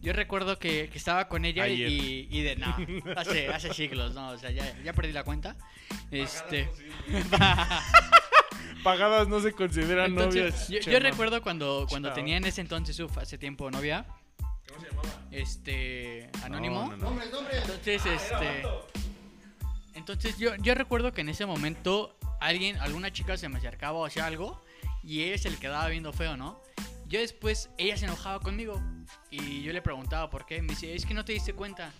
[SPEAKER 1] yo recuerdo que, que estaba con ella y, y de no, hace, hace siglos, no, o sea, ya, ya perdí la cuenta. Este.
[SPEAKER 4] Pagadas no se consideran
[SPEAKER 1] Entonces,
[SPEAKER 4] novias.
[SPEAKER 1] yo, recuerdo cuando, cuando tenía en ese entonces, uf, hace tiempo novia,
[SPEAKER 4] ¿Cómo se llamaba?
[SPEAKER 1] este, anónimo.
[SPEAKER 4] No, no, no.
[SPEAKER 1] Entonces, este. Entonces yo, yo recuerdo que en ese momento alguien, alguna chica se me acercaba o hacía algo y ella se le quedaba viendo feo, ¿no? Yo después, ella se enojaba conmigo y yo le preguntaba por qué. Me dice, es que no te diste cuenta.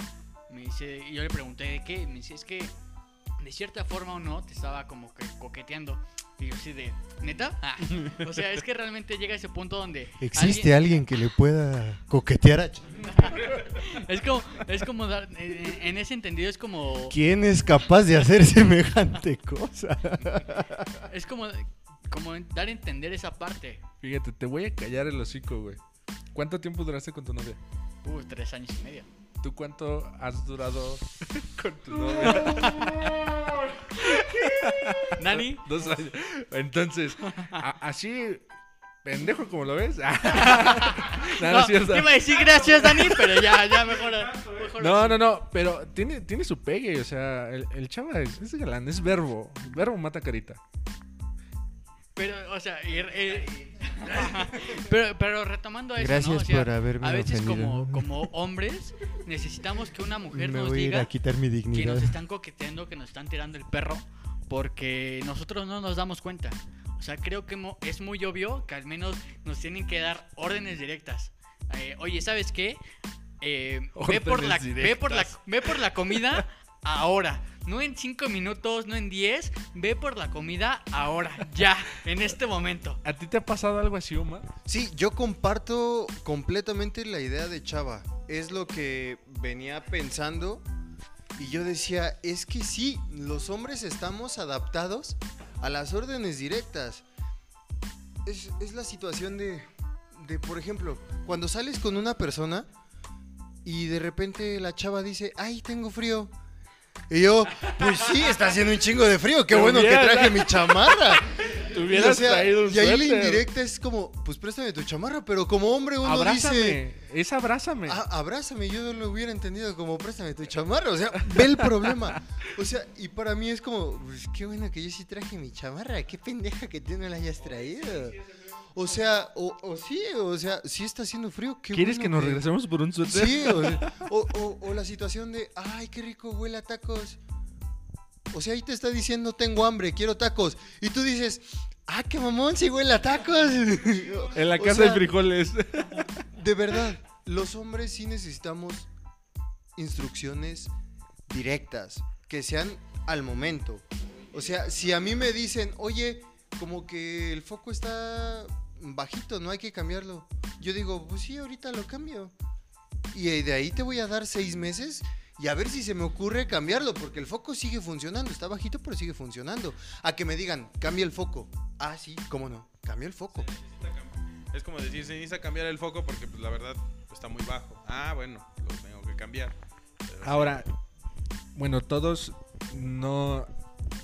[SPEAKER 1] Me dice, y yo le pregunté de qué. Me dice, es que de cierta forma o no te estaba como que coqueteando. Y yo así de, ¿neta? Ah. O sea, es que realmente llega ese punto donde...
[SPEAKER 2] ¿Existe alguien que le pueda coquetear a?
[SPEAKER 1] Es como, es como dar, en, en ese entendido es como...
[SPEAKER 2] ¿Quién es capaz de hacer semejante cosa?
[SPEAKER 1] Es como, como dar a entender esa parte.
[SPEAKER 3] Fíjate, te voy a callar el hocico, güey. ¿Cuánto tiempo duraste con tu novia?
[SPEAKER 1] Uh, tres años y medio.
[SPEAKER 3] ¿Tú cuánto has durado con tu novia?
[SPEAKER 1] Nani,
[SPEAKER 3] Dos años. Entonces, a- así, pendejo como lo ves. no, no,
[SPEAKER 1] te iba a decir gracias, Dani, pero ya, ya mejor. mejor
[SPEAKER 3] No,
[SPEAKER 1] así.
[SPEAKER 3] no, no, pero tiene, tiene su pegue, o sea, el, el chava es, es galán, es verbo. Verbo mata carita.
[SPEAKER 1] Pero, o sea, y- y- pero, pero retomando eso,
[SPEAKER 2] Gracias
[SPEAKER 1] ¿no? O sea,
[SPEAKER 2] por haberme
[SPEAKER 1] a veces
[SPEAKER 2] ofendido.
[SPEAKER 1] como, como hombres necesitamos que una mujer
[SPEAKER 2] Me
[SPEAKER 1] nos
[SPEAKER 2] voy
[SPEAKER 1] diga
[SPEAKER 2] a quitar mi
[SPEAKER 1] que
[SPEAKER 2] dignidad.
[SPEAKER 1] nos están coqueteando, que nos están tirando el perro, porque nosotros no nos damos cuenta. O sea, creo que es muy obvio que al menos nos tienen que dar órdenes directas. Eh, Oye, ¿sabes qué? Eh, ve, por la, ve, por la, ve por la comida ahora. No en cinco minutos, no en 10. Ve por la comida ahora, ya, en este momento.
[SPEAKER 3] ¿A ti te ha pasado algo así, Omar?
[SPEAKER 2] Sí, yo comparto completamente la idea de Chava. Es lo que venía pensando y yo decía, es que sí, los hombres estamos adaptados a las órdenes directas. Es, es la situación de, de, por ejemplo, cuando sales con una persona y de repente la chava dice, ay, tengo frío. Y yo, pues sí, está haciendo un chingo de frío, qué bueno que traje mi chamarra.
[SPEAKER 3] Te
[SPEAKER 2] Y,
[SPEAKER 3] hubieras
[SPEAKER 2] o sea,
[SPEAKER 3] traído un
[SPEAKER 2] y ahí la indirecta es como, pues préstame tu chamarra, pero como hombre uno
[SPEAKER 3] Abrázame,
[SPEAKER 2] dice,
[SPEAKER 3] es abrázame.
[SPEAKER 2] "Ah, abrázame, yo lo hubiera entendido como préstame tu chamarra, o sea, ve el problema. O sea, y para mí es como, pues qué bueno que yo sí traje mi chamarra, qué pendeja que tú no la hayas traído. O sea, o, o sí, o sea, sí está haciendo frío, qué
[SPEAKER 3] ¿Quieres
[SPEAKER 2] bueno
[SPEAKER 3] que nos regresemos por un suéter?
[SPEAKER 2] Sí, o, sea, o- la situación de, ay, qué rico huele a tacos. O sea, ahí te está diciendo, tengo hambre, quiero tacos. Y tú dices, ah, qué mamón, sí huele a tacos.
[SPEAKER 3] En la casa
[SPEAKER 2] sea,
[SPEAKER 3] de frijoles.
[SPEAKER 2] De verdad, los hombres sí necesitamos instrucciones directas, que sean al momento. O sea, si a mí me dicen, oye, como que el foco está bajito, no hay que cambiarlo. Yo digo, pues sí, ahorita lo cambio. Y de ahí te voy a dar seis meses y a ver si se me ocurre cambiarlo, porque el foco sigue funcionando, está bajito, pero sigue funcionando. A que me digan, cambia el foco. Ah, sí, cómo no, cambia el foco.
[SPEAKER 4] Es como decir, se necesita cambiar el foco porque pues, la verdad está muy bajo. Ah, bueno, lo tengo que cambiar. Pero sí.
[SPEAKER 3] Ahora, bueno, todos no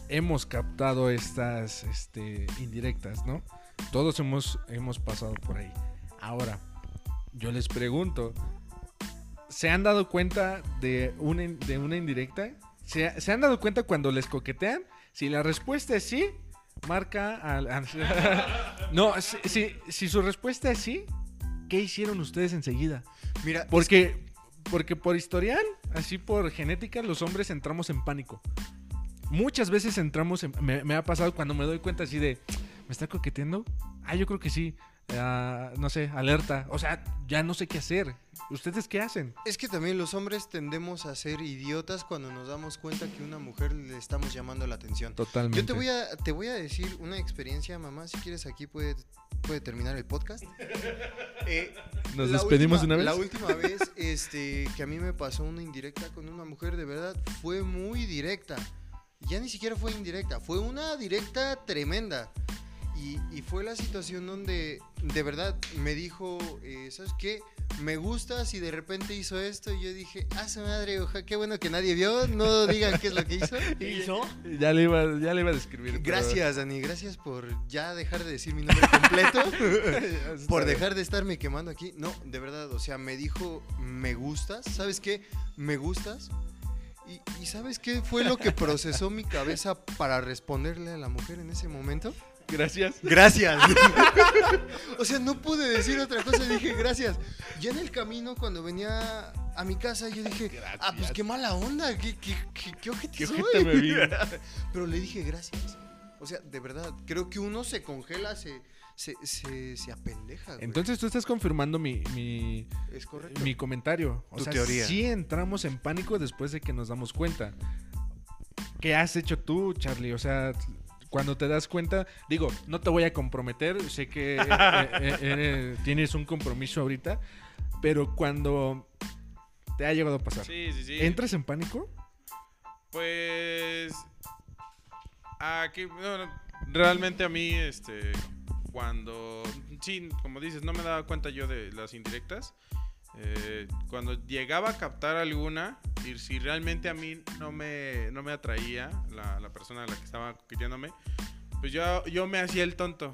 [SPEAKER 3] hemos captado estas este, indirectas, ¿no? Todos hemos, hemos pasado por ahí. Ahora, yo les pregunto, ¿se han dado cuenta de una, in- de una indirecta? ¿Se, se han dado cuenta cuando les coquetean? Si la respuesta es sí, marca al... no, si, si- si su respuesta es sí, ¿qué hicieron ustedes enseguida?
[SPEAKER 2] Mira,
[SPEAKER 3] Porque, porque por historial, así por genética, los hombres entramos en pánico. Muchas veces entramos en... Me, me ha pasado cuando me doy cuenta así de... ¿Me está coqueteando? Ah, yo creo que sí. Ah, no sé, alerta. O sea, ya no sé qué hacer. ¿Ustedes qué hacen?
[SPEAKER 2] Es que también los hombres tendemos a ser idiotas cuando nos damos cuenta que a una mujer le estamos llamando la atención.
[SPEAKER 3] Totalmente.
[SPEAKER 2] Yo te voy a, te voy a decir una experiencia, mamá. Si quieres, aquí puede, puede terminar el podcast. Eh,
[SPEAKER 3] ¿Nos despedimos
[SPEAKER 2] última-
[SPEAKER 3] una vez?
[SPEAKER 2] La última vez este, que a mí me pasó una indirecta con una mujer, de verdad, fue muy directa. Ya ni siquiera fue indirecta, fue una directa tremenda. Y, y fue la situación donde de verdad me dijo, eh, ¿sabes qué? Me gustas y de repente hizo esto y yo dije, ah, su madre, oja, qué bueno que nadie vio, no digan qué es lo que hizo.
[SPEAKER 1] ¿Hizo?
[SPEAKER 3] Ya le iba, ya le iba a describir. pero-
[SPEAKER 2] Gracias, Dani, gracias por ya dejar de decir mi nombre completo, por dejar de estarme quemando aquí. No, de verdad, o sea, me dijo, me gustas, ¿sabes qué? Me gustas. ¿Y, y sabes qué fue lo que procesó mi cabeza para responderle a la mujer en ese momento?
[SPEAKER 3] Gracias.
[SPEAKER 2] Gracias. o sea, no pude decir otra cosa, dije gracias. Ya en el camino, cuando venía a mi casa, yo dije, ah, pues qué mala onda, qué, qué, qué, qué ojete
[SPEAKER 3] Qué
[SPEAKER 2] soy".
[SPEAKER 3] ojete me vi.
[SPEAKER 2] Pero le dije gracias. O sea, de verdad, creo que uno se congela, se, se, se, se apendeja. güey.
[SPEAKER 3] Entonces tú estás confirmando mi, mi,
[SPEAKER 2] es correcto.
[SPEAKER 3] mi comentario. O
[SPEAKER 2] Tu
[SPEAKER 3] sea,
[SPEAKER 2] teoría.
[SPEAKER 3] sí entramos en pánico después de que nos damos cuenta. ¿Qué has hecho tú, Charlie? O sea, cuando te das cuenta, digo, no te voy a comprometer, sé que eh, eh, eh, tienes un compromiso ahorita, pero cuando te ha llegado a pasar,
[SPEAKER 4] Sí, sí, sí.
[SPEAKER 3] ¿entras en pánico?
[SPEAKER 4] Pues. Aquí, no, no, realmente a mí, este. Cuando. Sí, como dices, no me daba cuenta yo de las indirectas. Eh, cuando llegaba a captar alguna, y si realmente a mí no me, no me atraía la, la persona a la que estaba coqueteándome, pues yo, yo me hacía el tonto,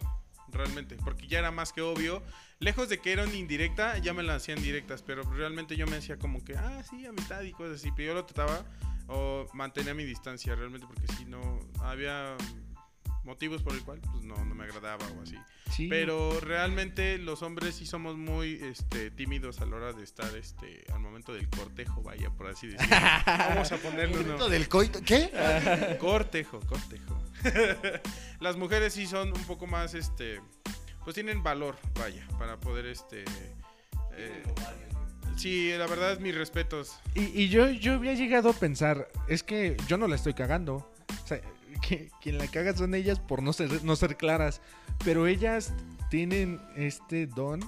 [SPEAKER 4] realmente, porque ya era más que obvio. Lejos de que era una indirecta, ya me la hacían directas, pero realmente yo me hacía como que, ah, sí, amistad y cosas así, pero yo lo trataba o mantenía mi distancia realmente, porque si no, había motivos por el cual pues no, no me agradaba o así.
[SPEAKER 3] Sí.
[SPEAKER 4] Pero realmente los hombres sí somos muy este, tímidos a la hora de estar este, al momento del cortejo, vaya, por así decirlo. Vamos a ponerle uno.
[SPEAKER 2] Momento del coito. ¿Qué?
[SPEAKER 4] Cortejo, cortejo. Las mujeres sí son un poco más, este, pues tienen valor, vaya, para poder, este... eh, sí, la verdad es mis respetos.
[SPEAKER 3] Y, y yo, yo había llegado a pensar, es que yo no la estoy cagando. O sea, que, quien la caga son ellas por no ser, no ser claras. Pero ellas tienen este don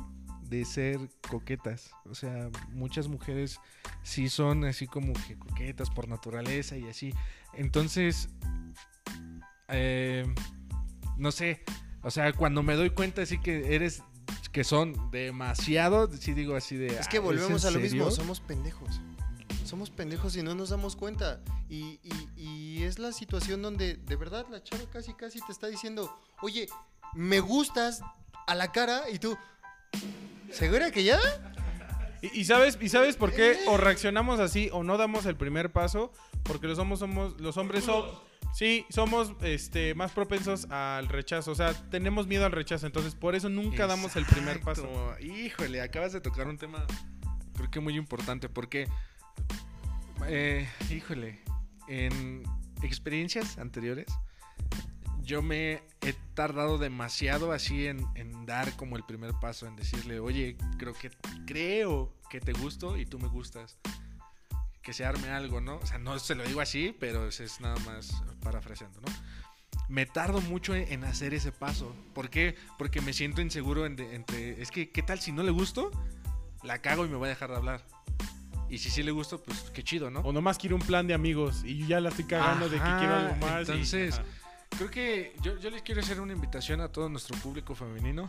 [SPEAKER 3] de ser coquetas. O sea, muchas mujeres sí son así como que coquetas por naturaleza y así. Entonces, eh, no sé. O sea, cuando me doy cuenta así que eres, que son demasiado, sí digo así de...
[SPEAKER 2] Es que
[SPEAKER 3] "Ah, ¿es
[SPEAKER 2] volvemos a lo mismo,
[SPEAKER 3] serio?".
[SPEAKER 2] somos pendejos. Somos pendejos y no nos damos cuenta. Y, y- y es la situación donde de verdad la chava casi casi te está diciendo, oye, me gustas a la cara y tú, ¿segura que ya?
[SPEAKER 4] Y, y sabes, ¿Y sabes por qué o reaccionamos así o no damos el primer paso? Porque los somos, somos los hombres son, sí, somos este, más propensos al rechazo. O sea, tenemos miedo al rechazo. Entonces, por eso nunca damos el primer paso.
[SPEAKER 3] Exacto. Híjole, acabas de tocar un tema creo que muy importante porque, eh, híjole, en experiencias anteriores yo me he tardado demasiado así en, en dar como el primer paso, en decirle, oye, creo que creo que te gusto y tú me gustas. Que se arme algo, ¿no? O sea, no se lo digo así, pero es, es nada más parafraseando, ¿no? me tardo mucho en, en hacer ese paso. ¿Por qué? Porque me siento inseguro en entre... Es que, ¿qué tal si no le gusto? La cago y me voy a dejar de hablar. Y si sí le gusto, pues qué chido, ¿no?
[SPEAKER 4] O nomás quiero un plan de amigos y yo ya la estoy cagando de que quiero algo más.
[SPEAKER 3] entonces. Creo que yo, yo les quiero hacer una invitación a todo nuestro público femenino.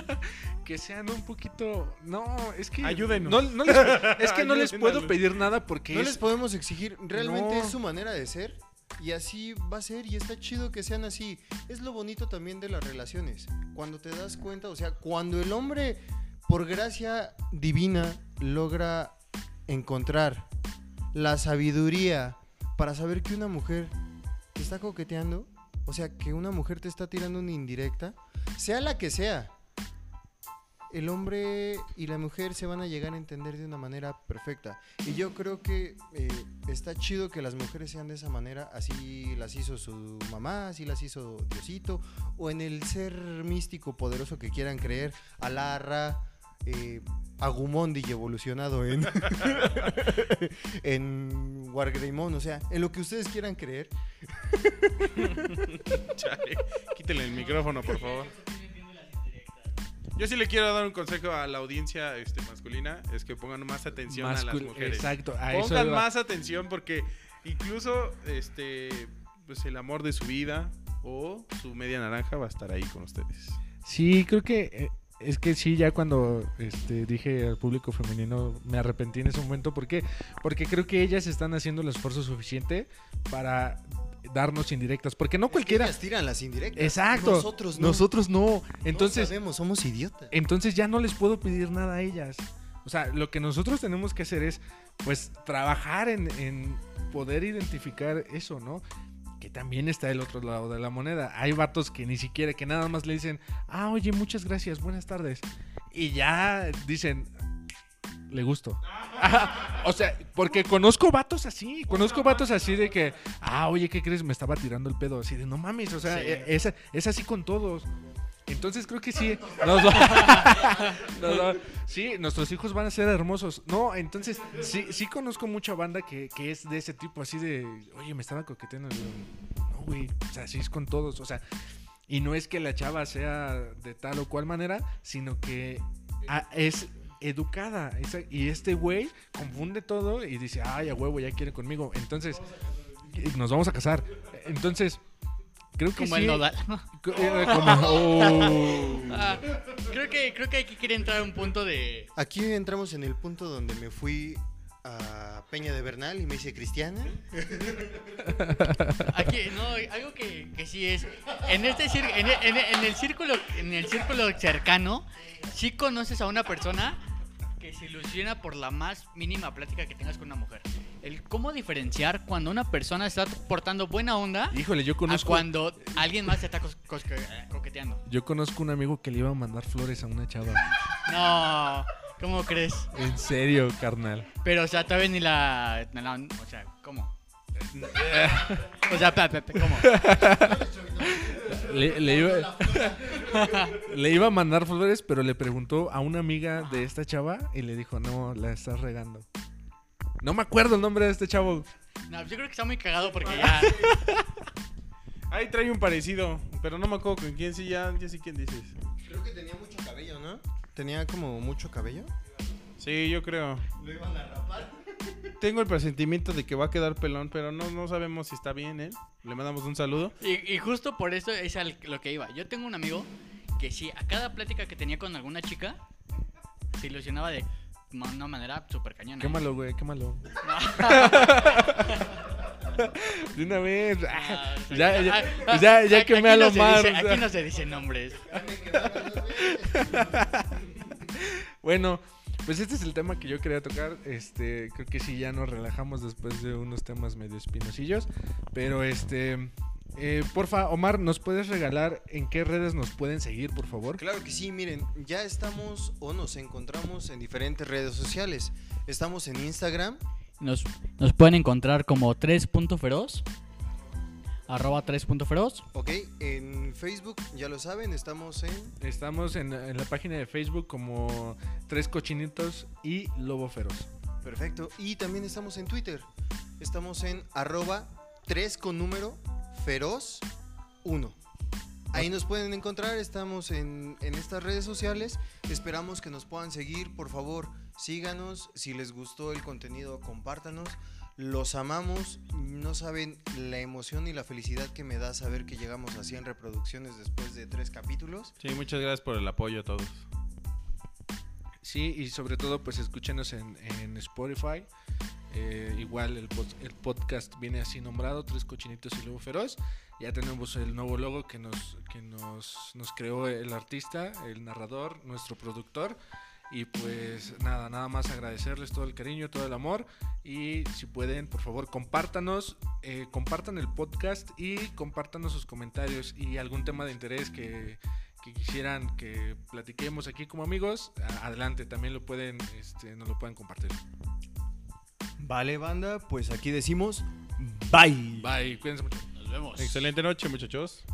[SPEAKER 3] que sean un poquito... No, es que...
[SPEAKER 4] Ayúdenos.
[SPEAKER 3] No, no les- es que no les puedo pedir nada porque
[SPEAKER 2] No
[SPEAKER 3] es-
[SPEAKER 2] les podemos exigir, realmente
[SPEAKER 3] No.
[SPEAKER 2] es su manera de ser y así va a ser y está chido que sean así. Es lo bonito también de las relaciones. Cuando te das cuenta, o sea, cuando el hombre por gracia divina logra encontrar la sabiduría para saber que una mujer te está coqueteando, o sea, que una mujer te está tirando una indirecta, sea la que sea, el hombre y la mujer se van a llegar a entender de una manera perfecta. Y yo creo que eh, está chido que las mujeres sean de esa manera, así las hizo su mamá, así las hizo Diosito, o en el ser místico poderoso que quieran creer, Alarra, eh, Agumondi y evolucionado en, en Wargreymon, o sea, en lo que ustedes quieran creer.
[SPEAKER 4] Chale, quítale el micrófono, por favor. Yo sí le quiero dar un consejo a la audiencia este, masculina, es que pongan más atención a las mujeres.
[SPEAKER 3] Exacto, a
[SPEAKER 4] Pongan más atención porque incluso este pues el amor de su vida o su media naranja va a estar ahí con ustedes.
[SPEAKER 3] Sí, creo que eh, es que sí, ya cuando este, dije al público femenino me arrepentí en ese momento. ¿Por qué? Porque creo que ellas están haciendo el esfuerzo suficiente para darnos indirectas. Porque no cualquiera.
[SPEAKER 2] Ellas tiran las indirectas.
[SPEAKER 3] Exacto.
[SPEAKER 2] Nosotros no.
[SPEAKER 3] Nosotros no.
[SPEAKER 2] Entonces
[SPEAKER 3] Entonces,
[SPEAKER 2] sabemos, somos idiotas.
[SPEAKER 3] entonces ya no les puedo pedir nada a ellas. O sea, lo que nosotros tenemos que hacer es, pues, trabajar en, en poder identificar eso, ¿no? Que también está el otro lado de la moneda. Hay vatos que ni siquiera, que nada más le dicen, ah, oye, muchas gracias, buenas tardes. Y ya dicen, le gusto. O sea, porque conozco vatos así, conozco vatos así de que, ah, oye, ¿qué crees? Me estaba tirando el pedo, así de, no mames, o sea,
[SPEAKER 1] Sí.
[SPEAKER 3] e- es, es así con todos. Entonces creo que sí. sí, nuestros hijos van a ser hermosos. No, entonces sí, sí conozco mucha banda que, que es de ese tipo, así de, oye, me estaba coqueteando. No, güey, o sea, así es con todos. O sea, y no es que la chava sea de tal o cual manera, sino que ah, es educada. Y este güey confunde todo y dice, ay, a huevo, ya quiere conmigo. Entonces, nos vamos a casar. Entonces, creo que
[SPEAKER 1] Como
[SPEAKER 3] sí.
[SPEAKER 1] el nodal.
[SPEAKER 3] Eh, como- oh.
[SPEAKER 1] Ah, creo que creo que aquí quiere entrar un punto de
[SPEAKER 2] Aquí entramos en el punto donde me fui a Peña de Bernal y me hice cristiana.
[SPEAKER 1] aquí no algo que, que sí es en este en, el- en el- en el círculo en el círculo cercano sí conoces a una persona se ilusiona por la más mínima plática que tengas con una mujer. El cómo diferenciar cuando una persona está portando buena onda
[SPEAKER 3] Híjole, yo
[SPEAKER 1] a
[SPEAKER 3] conozco,
[SPEAKER 1] cuando alguien más te está coqueteando.
[SPEAKER 3] yo conozco un amigo que le iba a mandar flores a una chava.
[SPEAKER 1] No, ¿cómo crees?
[SPEAKER 3] En serio, carnal.
[SPEAKER 1] Pero, o sea, todavía ni la. ni la- o sea, ¿cómo? O sea, ¿cómo?
[SPEAKER 3] Le, le iba, le iba a mandar flores, pero le preguntó a una amiga de esta chava y le dijo, no, la estás regando. No me acuerdo el nombre de este chavo.
[SPEAKER 1] No, yo creo que está muy cagado porque ya.
[SPEAKER 4] Ahí trae un parecido, pero no me acuerdo con quién, sí, ya, ya sé quién dices.
[SPEAKER 2] Creo que tenía mucho cabello, ¿no? Tenía como mucho cabello.
[SPEAKER 4] Sí, yo creo.
[SPEAKER 2] Lo iban a rapar.
[SPEAKER 4] Tengo el presentimiento de que va a quedar pelón, pero no, no sabemos si está bien, ¿eh? Le mandamos un saludo.
[SPEAKER 1] Y, y justo por eso es al- lo que iba. Yo tengo un amigo que sí, a cada plática que tenía con alguna chica, se ilusionaba de una manera súper cañona.
[SPEAKER 3] Quémalo, güey, quémalo. De una vez.
[SPEAKER 1] Ah,
[SPEAKER 3] Ah,
[SPEAKER 1] o sea,
[SPEAKER 3] ya, ya,
[SPEAKER 1] ah, ah,
[SPEAKER 3] ya, ya quemé a
[SPEAKER 1] no
[SPEAKER 3] más.
[SPEAKER 1] dice- Aquí no se dicen nombres.
[SPEAKER 3] Bueno, pues este es el tema que yo quería tocar. Este, creo que sí ya nos relajamos después de unos temas medio espinosillos. Pero este, eh, porfa, Omar, ¿nos puedes regalar en qué redes nos pueden seguir, por favor?
[SPEAKER 2] Claro que sí, miren, ya estamos o nos encontramos en diferentes redes sociales. Estamos en Instagram,
[SPEAKER 1] Nos, nos pueden encontrar como 3.feroz. Arroba 3.feroz.
[SPEAKER 2] ok, en Facebook, ya lo saben, estamos en
[SPEAKER 3] Estamos en, en la página de Facebook como Tres Cochinitos y Lobo Feroz.
[SPEAKER 2] Perfecto. Y también estamos en Twitter. Estamos en arroba 3 con número feroz 1. Ahí nos pueden encontrar, estamos en, en estas redes sociales. Esperamos que nos puedan seguir, por favor, síganos. Si les gustó el contenido, compártanos. Los amamos. No saben la emoción y la felicidad que me da saber que llegamos a 100 reproducciones después de tres capítulos.
[SPEAKER 4] Sí, muchas gracias por el apoyo a todos.
[SPEAKER 3] Sí, y sobre todo, pues escúchenos en, en Spotify. Eh, igual el, pod- el podcast viene así nombrado, Tres Cochinitos y Lobo Feroz. Ya tenemos el nuevo logo que nos, que nos, nos creó el artista, el narrador, nuestro productor. Y pues nada, nada más agradecerles todo el cariño, todo el amor. Y si pueden, por favor, compártanos, eh, compartan el podcast y compártanos sus comentarios y algún tema de interés que, que quisieran que platiquemos aquí como amigos, adelante, también lo pueden, este, nos lo pueden compartir.
[SPEAKER 2] Vale, banda, pues aquí decimos bye.
[SPEAKER 3] Bye, cuídense mucho.
[SPEAKER 1] Nos vemos.
[SPEAKER 4] Excelente noche, muchachos.